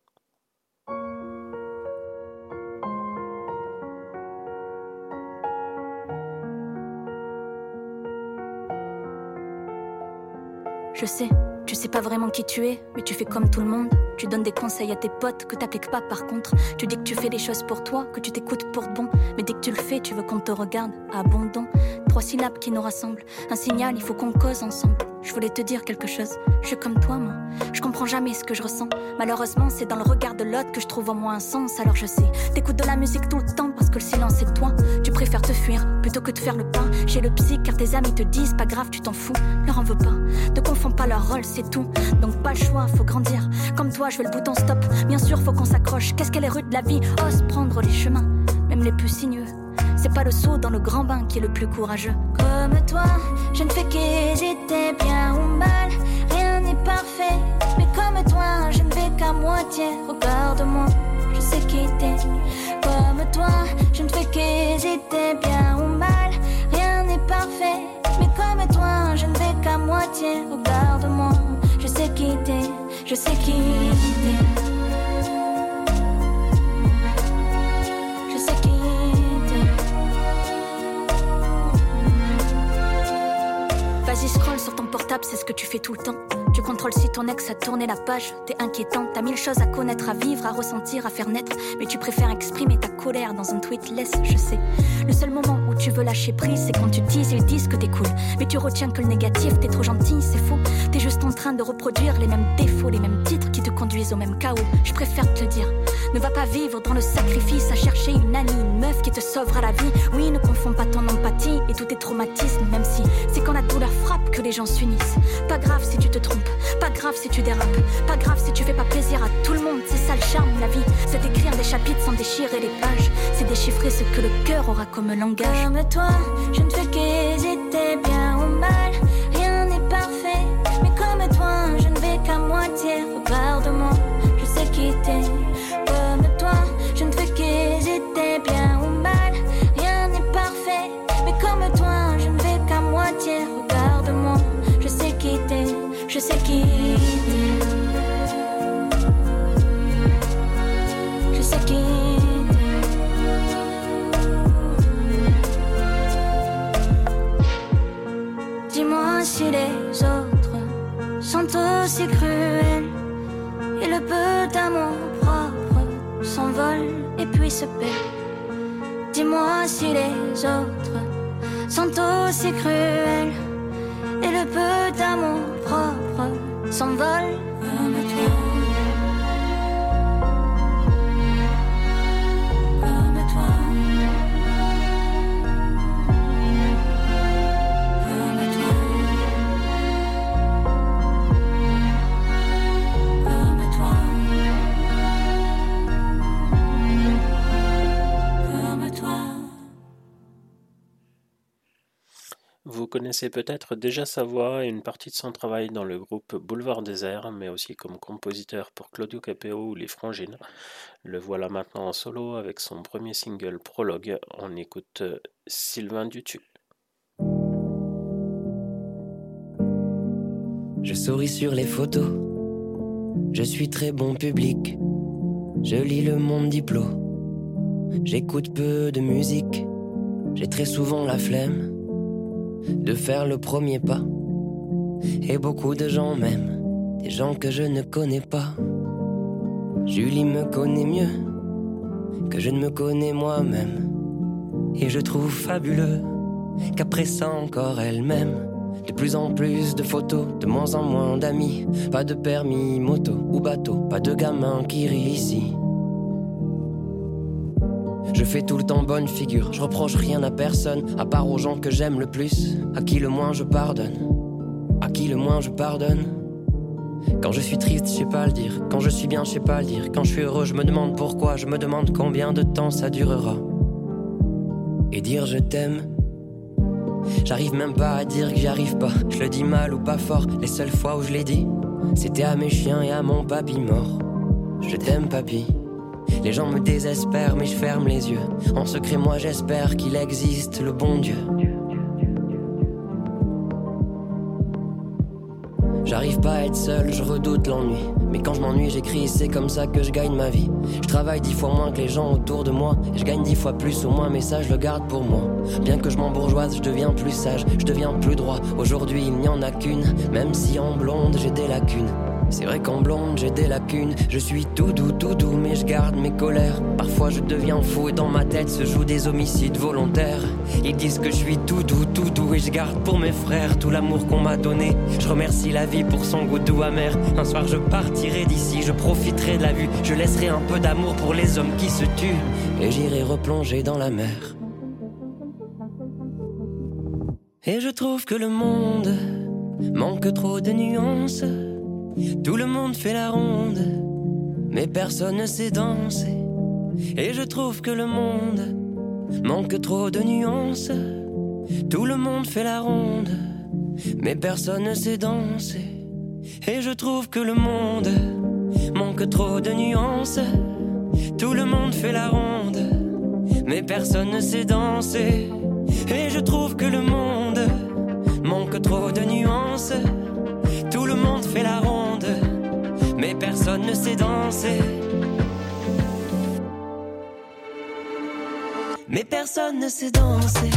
Je sais, tu sais pas vraiment qui tu es, mais tu fais comme tout le monde. Tu donnes des conseils à tes potes que t'appliques pas par contre. Tu dis que tu fais les choses pour toi, que tu t'écoutes pour bon. Mais dès que tu le fais, tu veux qu'on te regarde. Abondant. Trois syllabes qui nous rassemblent. Un signal, il faut qu'on cause ensemble. Je voulais te dire quelque chose. Je suis comme toi, moi. Je comprends jamais ce que je ressens. Malheureusement, c'est dans le regard de l'autre que je trouve au moins un sens. Alors je sais, t'écoutes de la musique tout le temps parce que le silence est toi. Tu préfères te fuir plutôt que de faire le pas. Chez le psy, car tes amis te disent pas grave, tu t'en fous. Leur en veux pas. Ne confonds pas leur rôle, c'est tout. Donc pas le choix, faut grandir. Comme toi, je veux le bouton stop. Bien sûr, faut qu'on s'accroche. Qu'est-ce qu'elle est rude la vie? Ose prendre les chemins, même les plus sinueux. C'est pas le saut dans le grand bain qui est le plus courageux. Comme toi, je ne fais qu'hésiter bien ou mal. Rien n'est parfait, mais comme toi, je ne vais qu'à moitié. Regarde-moi, je sais qui t'es. Comme toi, je ne fais qu'hésiter bien ou mal. Rien n'est parfait, mais comme toi, je ne vais qu'à moitié. Regarde-moi, je sais qui t'es, je sais qui c'est ce que tu fais tout le si ton ex a tourné la page. T'es inquiétant, t'as mille choses à connaître, à vivre, à ressentir, à faire naître. Mais tu préfères exprimer ta colère dans un tweet, laisse, je sais. Le seul moment tu veux lâcher prise, c'est quand tu dises, ils disent que t'es cool. Mais tu retiens que le négatif, t'es trop gentil, c'est faux. T'es juste en train de reproduire les mêmes défauts, les mêmes titres qui te conduisent au même chaos. Je préfère te dire. Ne va pas vivre dans le sacrifice à chercher une amie, une meuf qui te sauvera la vie. Oui, ne confonds pas ton empathie et tous tes traumatismes, même si c'est quand la douleur frappe que les gens s'unissent. Pas grave si tu te trompes, pas grave si tu dérapes, pas grave si tu fais pas plaisir à tout le monde. C'est ça le charme, la vie, c'est d'écrire des chapitres sans déchirer les pages. C'est déchiffrer ce que le cœur aura comme langage. Comme toi, je ne fais qu'hésiter bien ou mal. Connaissez peut-être déjà sa voix et une partie de son travail dans le groupe Boulevard Désert, mais aussi comme compositeur pour Claudio Capeo ou Les Frangines. Le voilà maintenant en solo avec son premier single Prologue. On écoute euh, Sylvain Dutu. Je souris sur les photos. Je suis très bon public. Je lis le monde diplo. J'écoute peu de musique. J'ai très souvent la flemme de faire le premier pas. Et beaucoup de gens m'aiment, des gens que je ne connais pas. Julie me connaît mieux que je ne me connais moi-même. Et je trouve fabuleux qu'après ça encore elle m'aime. De plus en plus de photos, de moins en moins d'amis. Pas de permis moto ou bateau, pas de gamin qui rit ici. Je fais tout le temps bonne figure, je reproche rien à personne, à part aux gens que j'aime le plus, à qui le moins je pardonne, à qui le moins je pardonne. Quand je suis triste, je sais pas le dire, quand je suis bien, je sais pas le dire, quand je suis heureux, je me demande pourquoi, je me demande combien de temps ça durera. Et dire je t'aime, j'arrive même pas à dire que j'y arrive pas, je le dis mal ou pas fort, les seules fois où je l'ai dit, c'était à mes chiens et à mon papy mort. Je t'aime papy. Les gens me désespèrent, mais je ferme les yeux. En secret, moi j'espère qu'il existe le bon Dieu. J'arrive pas à être seul, je redoute l'ennui. Mais quand je m'ennuie, j'écris, c'est comme ça que je gagne ma vie. Je travaille dix fois moins que les gens autour de moi. Et je gagne dix fois plus au moins, mais ça je le garde pour moi. Bien que je m'embourgeoise, je deviens plus sage, je deviens plus droit. Aujourd'hui, il n'y en a qu'une, même si en blonde j'ai des lacunes. C'est vrai qu'en blonde j'ai des lacunes, je suis tout doux, tout doux, mais je garde mes colères. Parfois je deviens fou et dans ma tête se jouent des homicides volontaires. Ils disent que je suis tout doux, tout doux et je garde pour mes frères tout l'amour qu'on m'a donné. Je remercie la vie pour son goût doux amer. Un soir je partirai d'ici, je profiterai de la vue, je laisserai un peu d'amour pour les hommes qui se tuent et j'irai replonger dans la mer. Et je trouve que le monde manque trop de nuances. Tout le monde fait la ronde, mais personne ne sait danser. Et je trouve que le monde manque trop de nuances. Tout le monde fait la ronde, mais personne ne sait danser. Et je trouve que le monde manque trop de nuances. Tout le monde fait la ronde, mais personne ne sait danser. Et je trouve que le monde manque trop de nuances. Tout le monde fait la ronde, mais personne ne sait danser. Mais personne ne sait danser.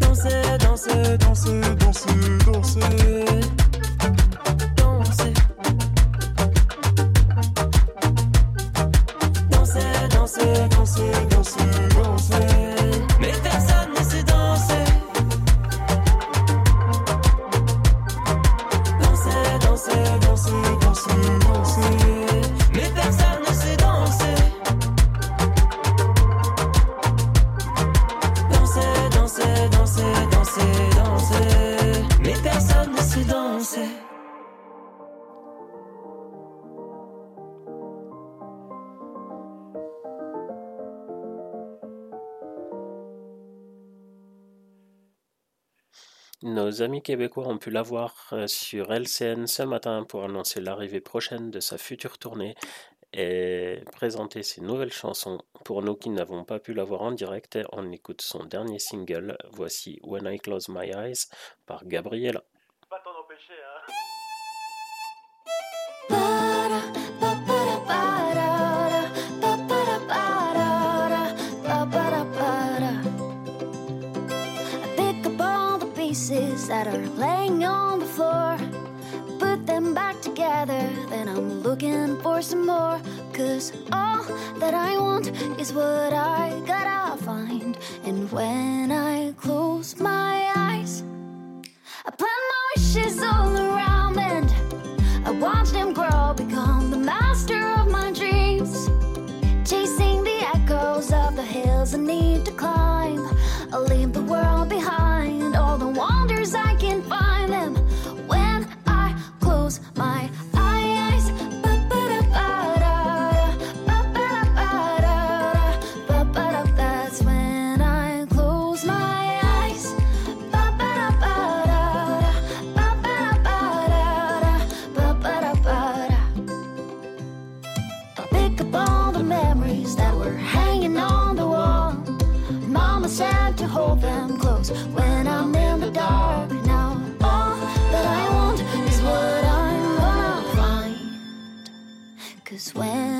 Danser, danser. danser, danser, danser. Nos amis québécois ont pu la voir euh, sur LCN ce matin pour annoncer l'arrivée prochaine de sa future tournée et présenter ses nouvelles chansons. Pour nous qui n'avons pas pu la voir en direct, on écoute son dernier single. Voici When I Close My Eyes par Gabriella. That are laying on the floor, put them back together, then I'm looking for some more. Cause all that I want is what I gotta find. And when I close my eyes, I plant my wishes all around and I watch them grow, become the master of my dreams. Chasing the echoes of the hills I need to climb. I'll leave the world behind, when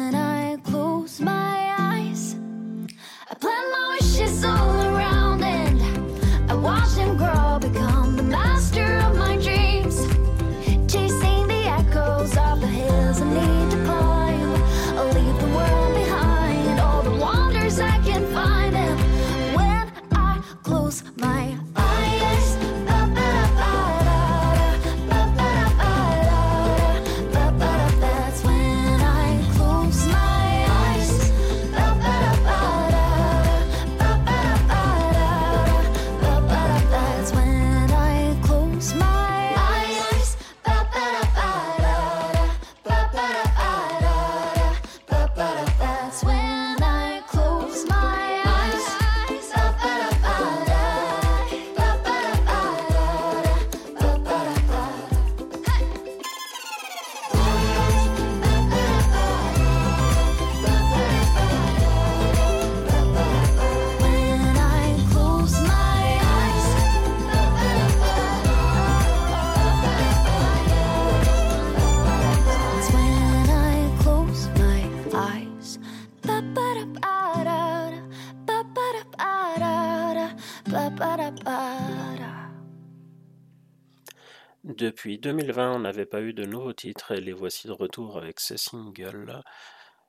Depuis 2020, on n'avait pas eu de nouveaux titres et les voici de retour avec ce single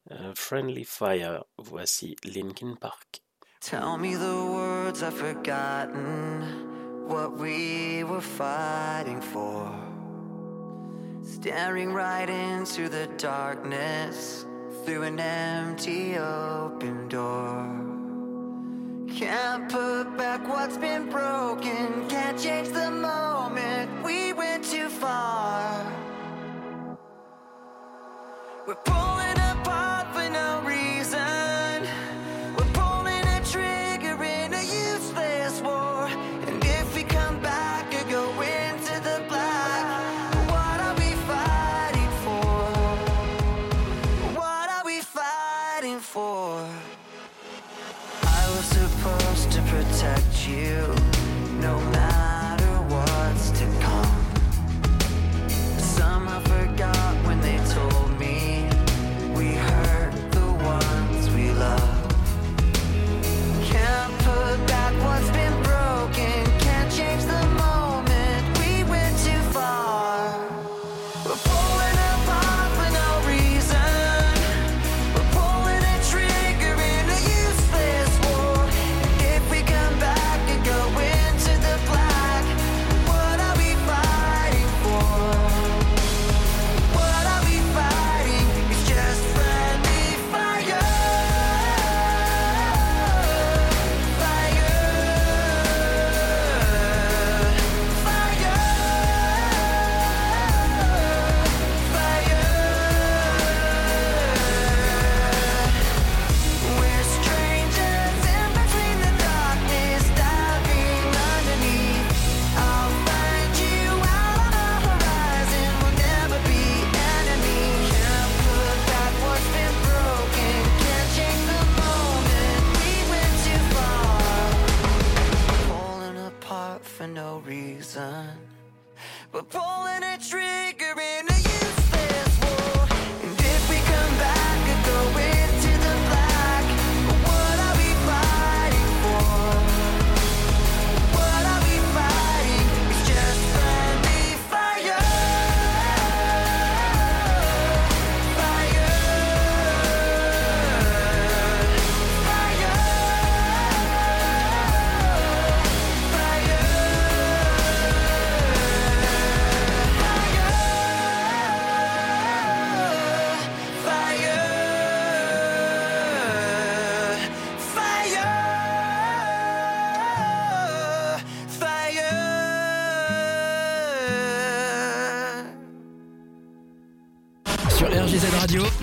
euh, Friendly Fire. Voici Linkin Park. Tell me the words I've forgotten, what we were fighting for. Staring right into the darkness through an empty open door. Can't put back what's been broken, can't change the moment we went too far. We're pulling apart for no reason. sun. But boy,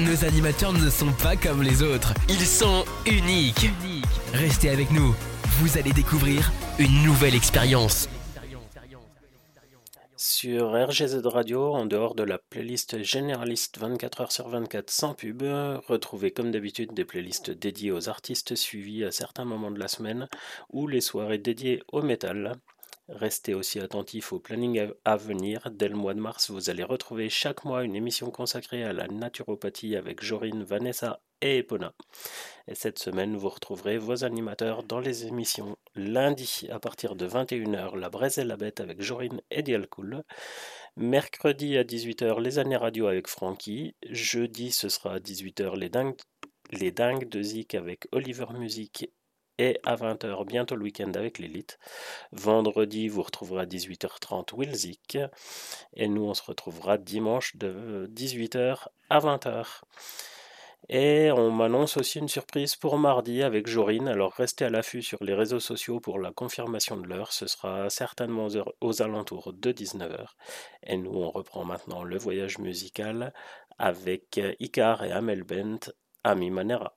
nos animateurs ne sont pas comme les autres. Ils sont uniques. Restez avec nous. Vous allez découvrir une nouvelle expérience. Sur RGZ Radio, en dehors de la playlist généraliste 24h sur 24 sans pub, retrouvez comme d'habitude des playlists dédiées aux artistes suivis à certains moments de la semaine ou les soirées dédiées au métal. Restez aussi attentifs au planning à- venir. Dès le mois de mars, vous allez retrouver chaque mois une émission consacrée à la naturopathie avec Jorine, Vanessa et Epona. Et cette semaine, vous retrouverez vos animateurs dans les émissions lundi à partir de 21h, La Braise et la Bête avec Jorine et Dialcool. Mercredi à 18h, Les Années Radio avec Francky. Jeudi, ce sera à 18h, Les Dingues, les de Zik avec Oliver Music et à 20h, bientôt le week-end avec l'élite. Vendredi, vous retrouverez à 18h30 Will Zik. Et nous, on se retrouvera dimanche de 18h à 20h. Et on m'annonce aussi une surprise pour mardi avec Jorine. Alors restez à l'affût sur les réseaux sociaux pour la confirmation de l'heure. Ce sera certainement aux, alentours de 19h. Et nous, on reprend maintenant le voyage musical avec Icar et Amel Bent, Ami Manera.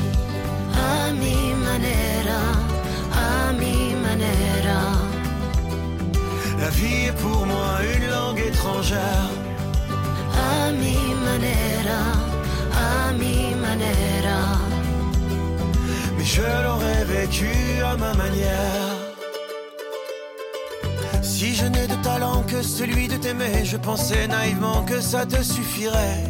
A mi manera, a mi manera. La vie est pour moi une langue étrangère. A mi manera, a mi manera. Mais je l'aurais vécu à ma manière. Si je n'ai de talent que celui de t'aimer, je pensais naïvement que ça te suffirait.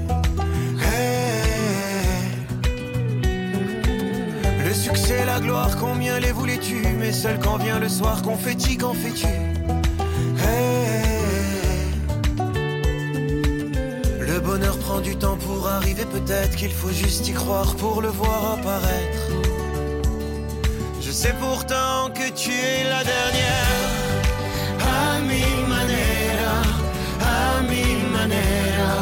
Succès, la gloire, combien les voulais-tu? Mais seul quand vient le soir, confetti, qu'en fais-tu? Le bonheur prend du temps pour arriver, peut-être qu'il faut juste y croire pour le voir apparaître. Je sais pourtant que tu es la dernière. A mi manera, a mi manera.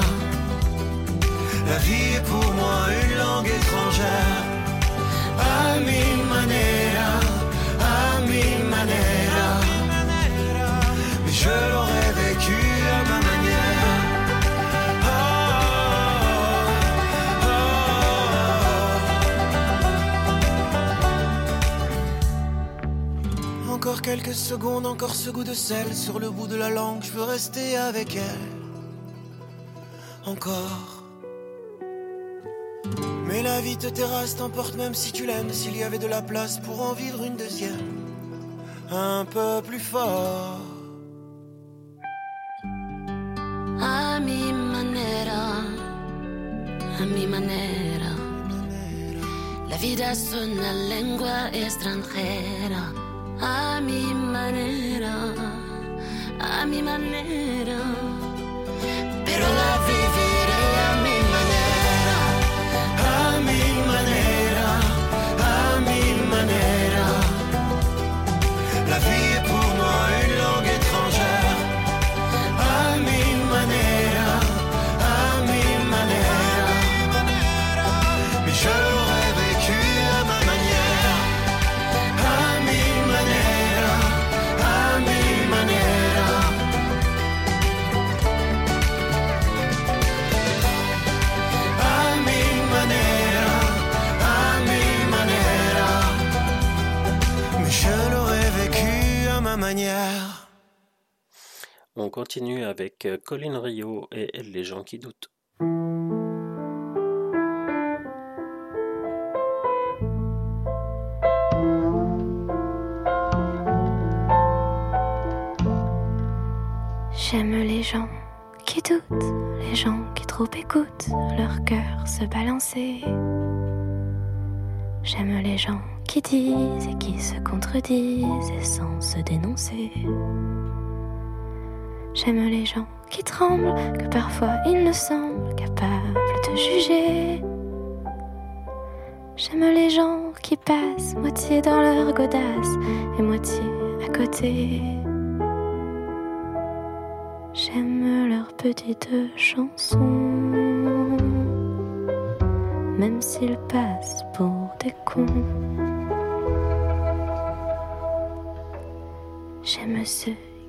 La vie est pour moi une langue étrangère. A mi manera, a mi manera. Mais je l'aurais vécu à ma manière. Encore quelques secondes, encore ce goût de sel sur le bout de la langue, je veux rester avec elle. Encore. Mais la vie te terrasse, t'emporte même si tu l'aimes, s'il y avait de la place pour en vivre une deuxième. Un peu plus fort. A mi manera, a mi manera. La vida es una lengua extranjera. A mi manera, a mi manera. Pero la viviré avec euh, Colin Rio et Les gens qui doutent. J'aime les gens qui doutent, les gens qui trop écoutent leur cœur se balancer. J'aime les gens qui disent et qui se contredisent sans se dénoncer. J'aime les gens qui tremblent, que parfois ils ne semblent capables de juger. J'aime les gens qui passent moitié dans leur godasse et moitié à côté. J'aime leurs petites chansons, même s'ils passent pour des cons. J'aime ceux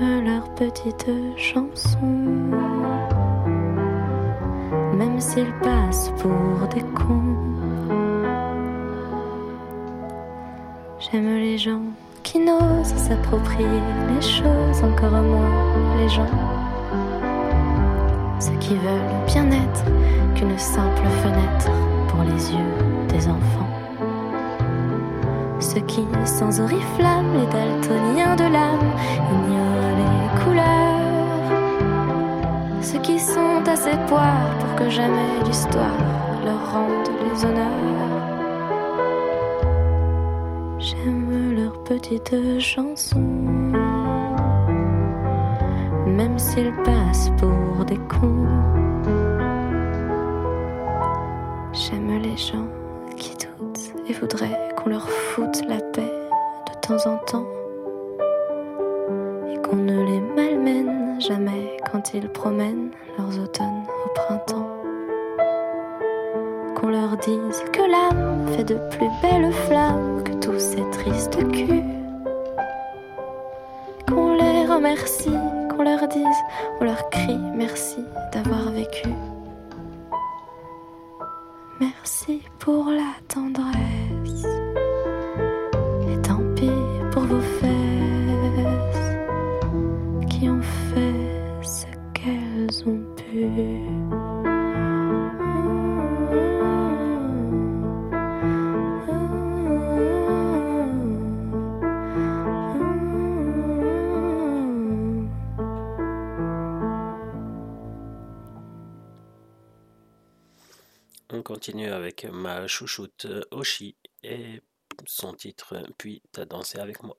Leurs petites chansons, même s'ils passent pour des cons. J'aime les gens qui n'osent s'approprier les choses, encore moins les gens. Ceux qui veulent bien être qu'une simple fenêtre pour les yeux des enfants. Ceux qui, sans oriflamme, les daltoniens de l'âme, ignorent les couleurs. Ceux qui sont assez poires pour que jamais l'histoire leur rende les honneurs. J'aime leurs petites chansons, même s'ils passent pour des cons. J'aime les gens et voudraient qu'on leur foute la paix de temps en temps. Et qu'on ne les malmène jamais quand ils promènent leurs automnes au printemps. Qu'on leur dise que l'âme fait de plus belles flammes que tous ces tristes culs. Qu'on les remercie, qu'on leur dise, on leur crie merci d'avoir vécu. Merci pour la tendresse. Et tant pis pour vos fesses qui ont fait ce qu'elles ont pu. Continue avec ma chouchoute Oshi et son titre Puis t'as dansé avec moi.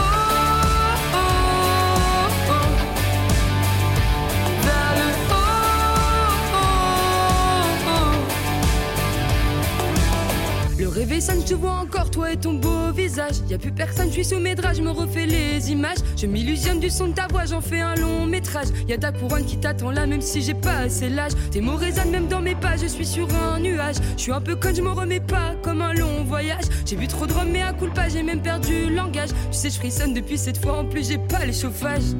Harrison, je te vois encore, toi et ton beau visage. Y a plus personne, je suis sous mes draps, je me refais les images. Je m'illusionne du son de ta voix, j'en fais un long métrage. Y a ta couronne qui t'attend là, même si j'ai pas assez l'âge. Tes mots résonnent même dans mes pas, je suis sur un nuage. Je suis un peu con, je m'en remets pas, comme un long voyage. J'ai bu trop de rhum, mais à coup pas, j'ai même perdu le langage. Tu sais, je frissonne depuis cette fois, en plus j'ai pas les chauffages.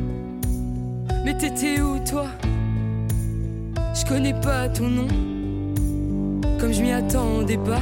Mais t'étais où toi? Je connais pas ton nom comme je m'y attendais pas.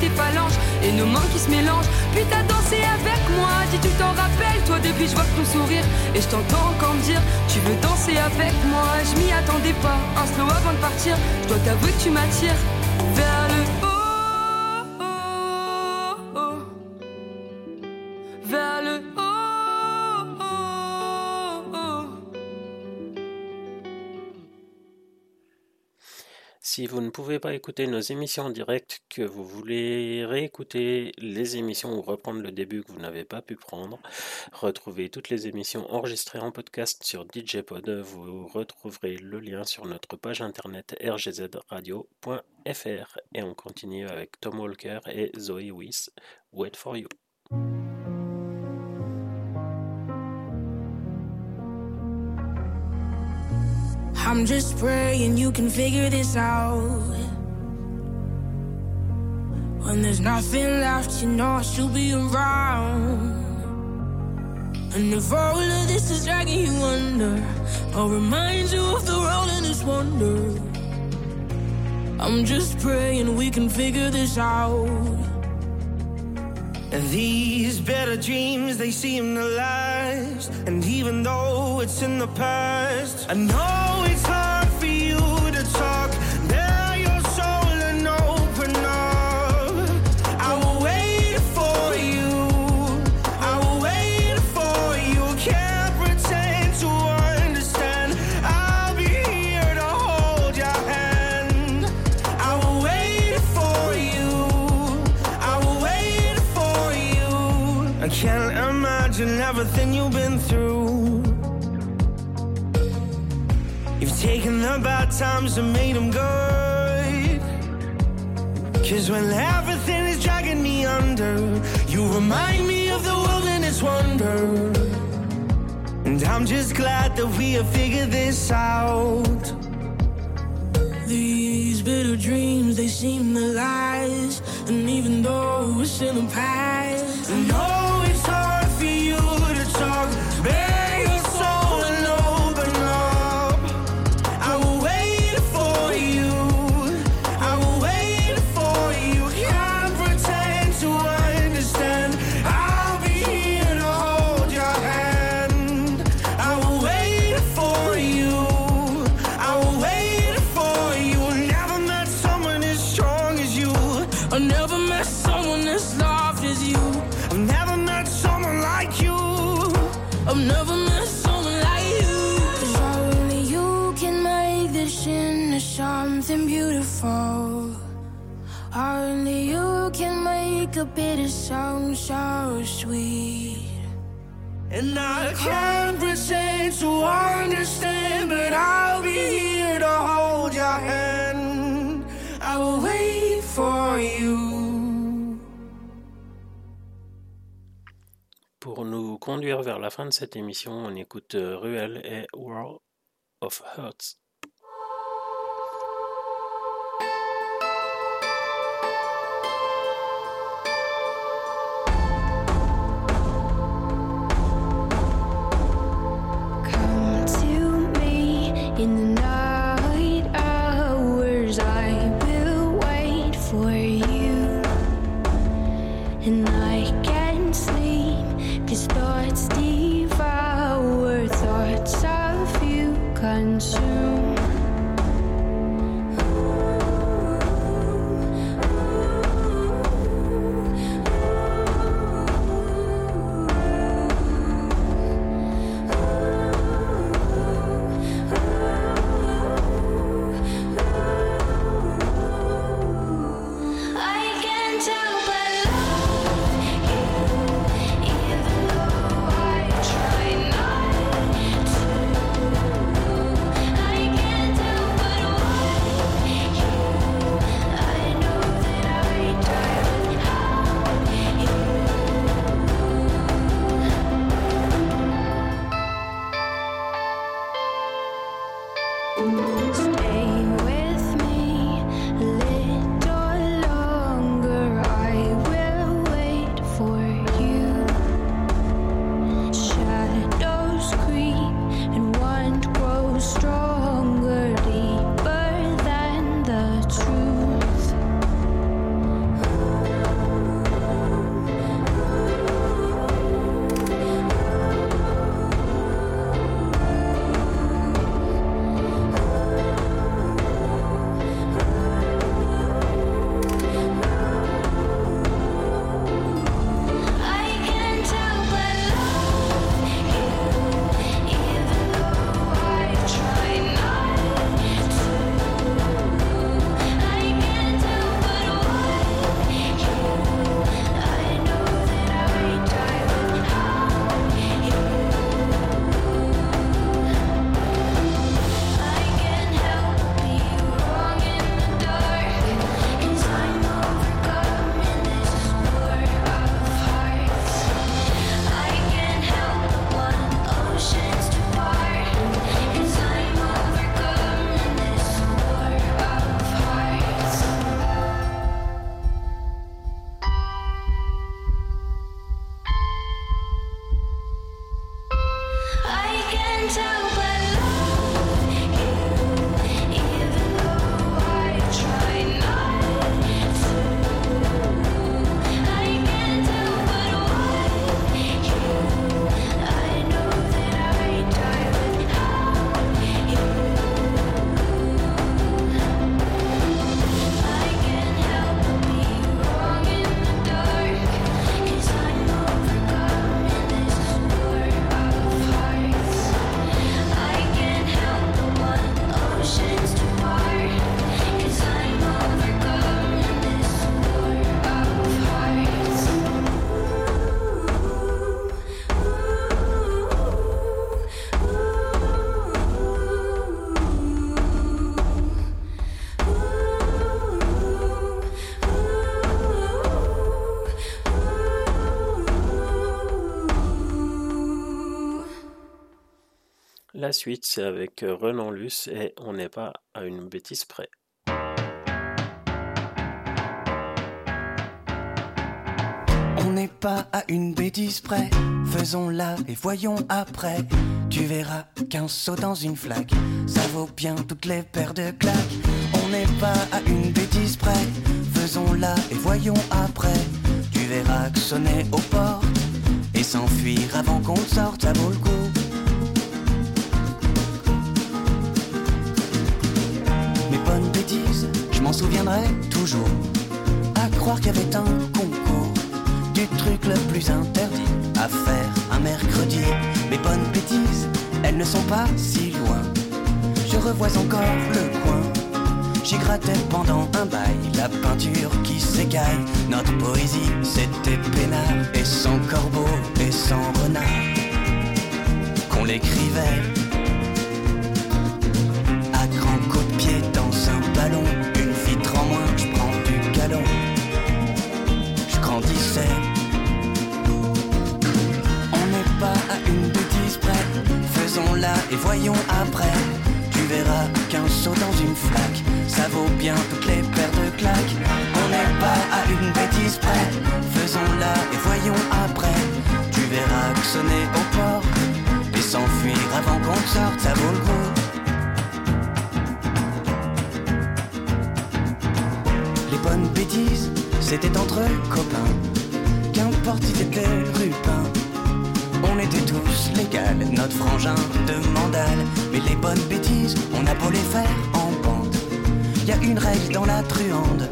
et nos mains qui se mélangent. Puis t'as dansé avec moi, dis tu t'en rappelles, toi depuis je vois ton sourire et je t'entends encore me dire tu veux danser avec moi. Je m'y attendais pas, un slow avant de partir, je dois t'avouer que tu m'attires vers le Si vous ne pouvez pas écouter nos émissions en direct, que vous voulez réécouter les émissions ou reprendre le début que vous n'avez pas pu prendre, retrouvez toutes les émissions enregistrées en podcast sur DJPod. Vous retrouverez le lien sur notre page internet rgzradio.fr. Et on continue avec Tom Walker et Zoe Weiss, Wait for You. I'm just praying you can figure this out. When there's nothing left, you know I should be around. And if all of this is dragging you under, I'll remind you of the world and its wonder. I'm just praying we can figure this out. These better dreams, they seem to last. And even though it's in the past, I know it's hard imagine everything you've been through. You've taken the bad times and made them good. Cause when everything is dragging me under, you remind me of the and its wonder. And I'm just glad that we have figured this out. These bitter dreams, they seem to last. And even though it's in the past, I so sweet. And I can't pretend to understand, but I'll be here to hold your hand. I will wait for you. Pour nous conduire vers la fin de cette émission, on écoute euh, Ruel et World of Hurts. Suite, c'est avec euh, Renan Luce et on n'est pas à une bêtise près. On n'est pas à une bêtise près, faisons-la et voyons après. Tu verras qu'un saut dans une flaque, ça vaut bien toutes les paires de claques. On n'est pas à une bêtise près, faisons-la et voyons après. Tu verras que sonner aux portes et s'enfuir avant qu'on sorte, ça vaut. M'en souviendrai toujours. À croire qu'il y avait un concours du truc le plus interdit à faire un mercredi. Mes bonnes bêtises, elles ne sont pas si loin. Je revois encore le coin. J'y grattais pendant un bail la peinture qui s'écaille. Notre poésie, c'était peinard et sans corbeau et sans renard. l'écrivait. Et voyons après. Tu verras qu'un saut dans une flaque, ça vaut bien toutes les paires de claques. On n'est pas à une bêtise près, faisons-la et voyons après. Tu verras que sonner au port et s'enfuir avant qu'on sorte, ça vaut le coup. Les bonnes bêtises, c'était entre copains. Qu'importe si t'étais rupin. Était tous légal, notre frangin de mandale. Mais les bonnes bêtises, on a beau les faire en bande. Y a une règle dans la truande.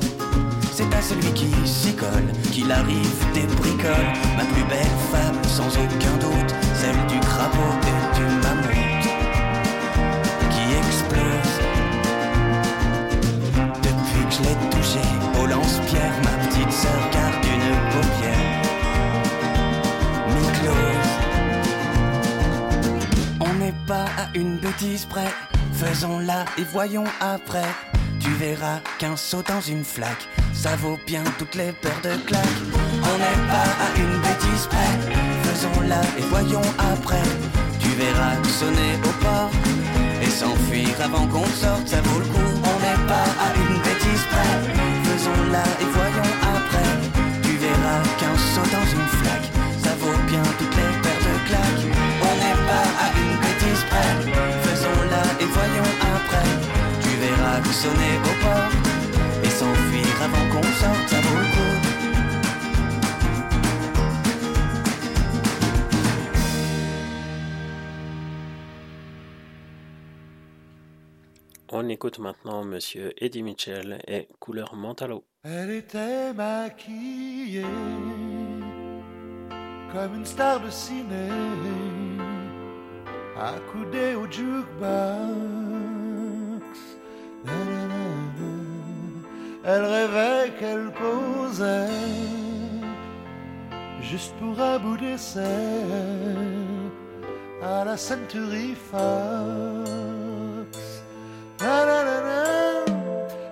C'est à celui qui s'y colle qu'il arrive des bricoles. Ma plus belle fable, sans aucun doute, celle du crapaud et du mammouth qui explose. Depuis que je l'ai touché au lance-pierre, ma pas à une bêtise près, faisons-la et voyons après. Tu verras qu'un saut dans une flaque, ça vaut bien toutes les paires de claques. On n'est pas à une bêtise près, faisons-la et voyons après. Tu verras sonner au port et s'enfuir avant qu'on sorte, ça vaut le coup. On n'est pas à une bêtise près, faisons-la et voyons après. Tu verras qu'un saut dans une flaque, ça vaut bien toutes les Que sonner au port et s'enfuir avant qu'on sorte, ça vaut le coup. On écoute maintenant Monsieur Eddie Mitchell et Couleur Mentalo. Elle était maquillée comme une star de ciné, accoudée au jukebox. Elle rêvait qu'elle posait juste pour un bout d'essai à la Century Fox.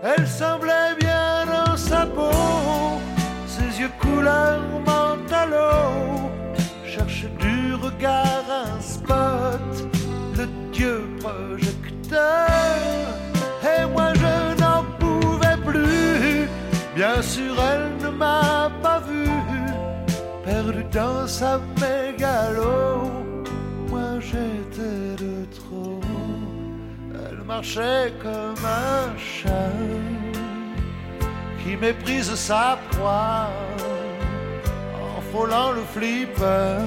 Elle semblait bien dans sa peau, ses yeux couleur mentalo. Cherche du regard un spot, le dieu projecteur. Et moi je n'en pouvais plus, bien sûr elle ne m'a pas vu, perdu dans sa mégalo. Moi j'étais de trop. Elle marchait comme un chat qui méprise sa proie en frôlant le flipper.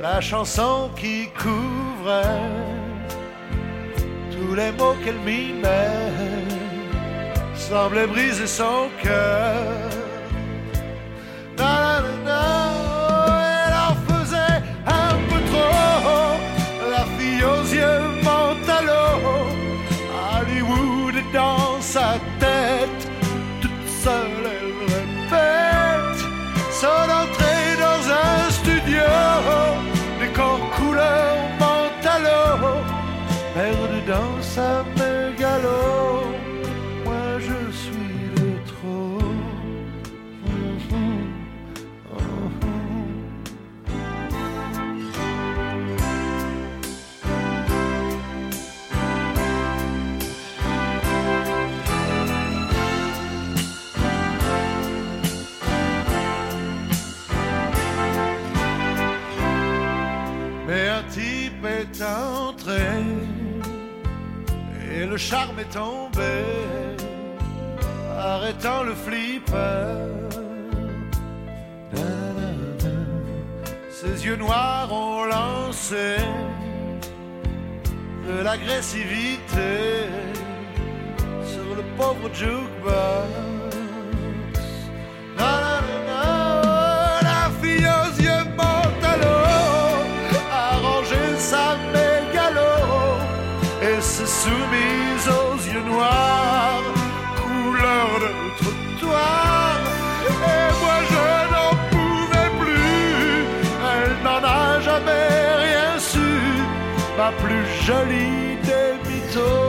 La chanson qui couvrait tous les mots qu'elle mimait semblait briser son cœur. Charme est tombé, arrêtant le flipper. Ses yeux noirs ont lancé de l'agressivité sur le pauvre jukebox. La plus jolie des mythos,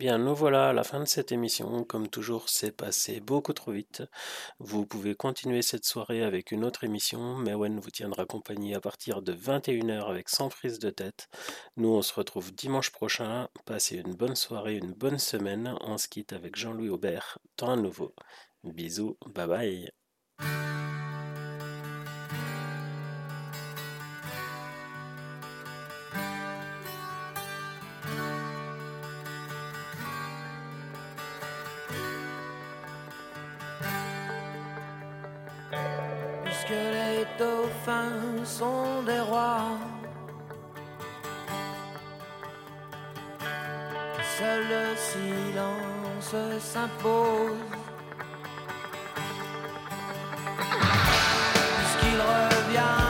bien, nous voilà à la fin de cette émission. Comme toujours, c'est passé beaucoup trop vite. Vous pouvez continuer cette soirée avec une autre émission. Mewen vous tiendra compagnie à partir de 21h avec Sans prise de tête. Nous, on se retrouve dimanche prochain. Passez une bonne soirée, une bonne semaine. On se quitte avec Jean-Louis Aubert, temps à nouveau. Bisous, bye bye. Dauphins sont des rois, seul le silence s'impose. Puisqu'il revient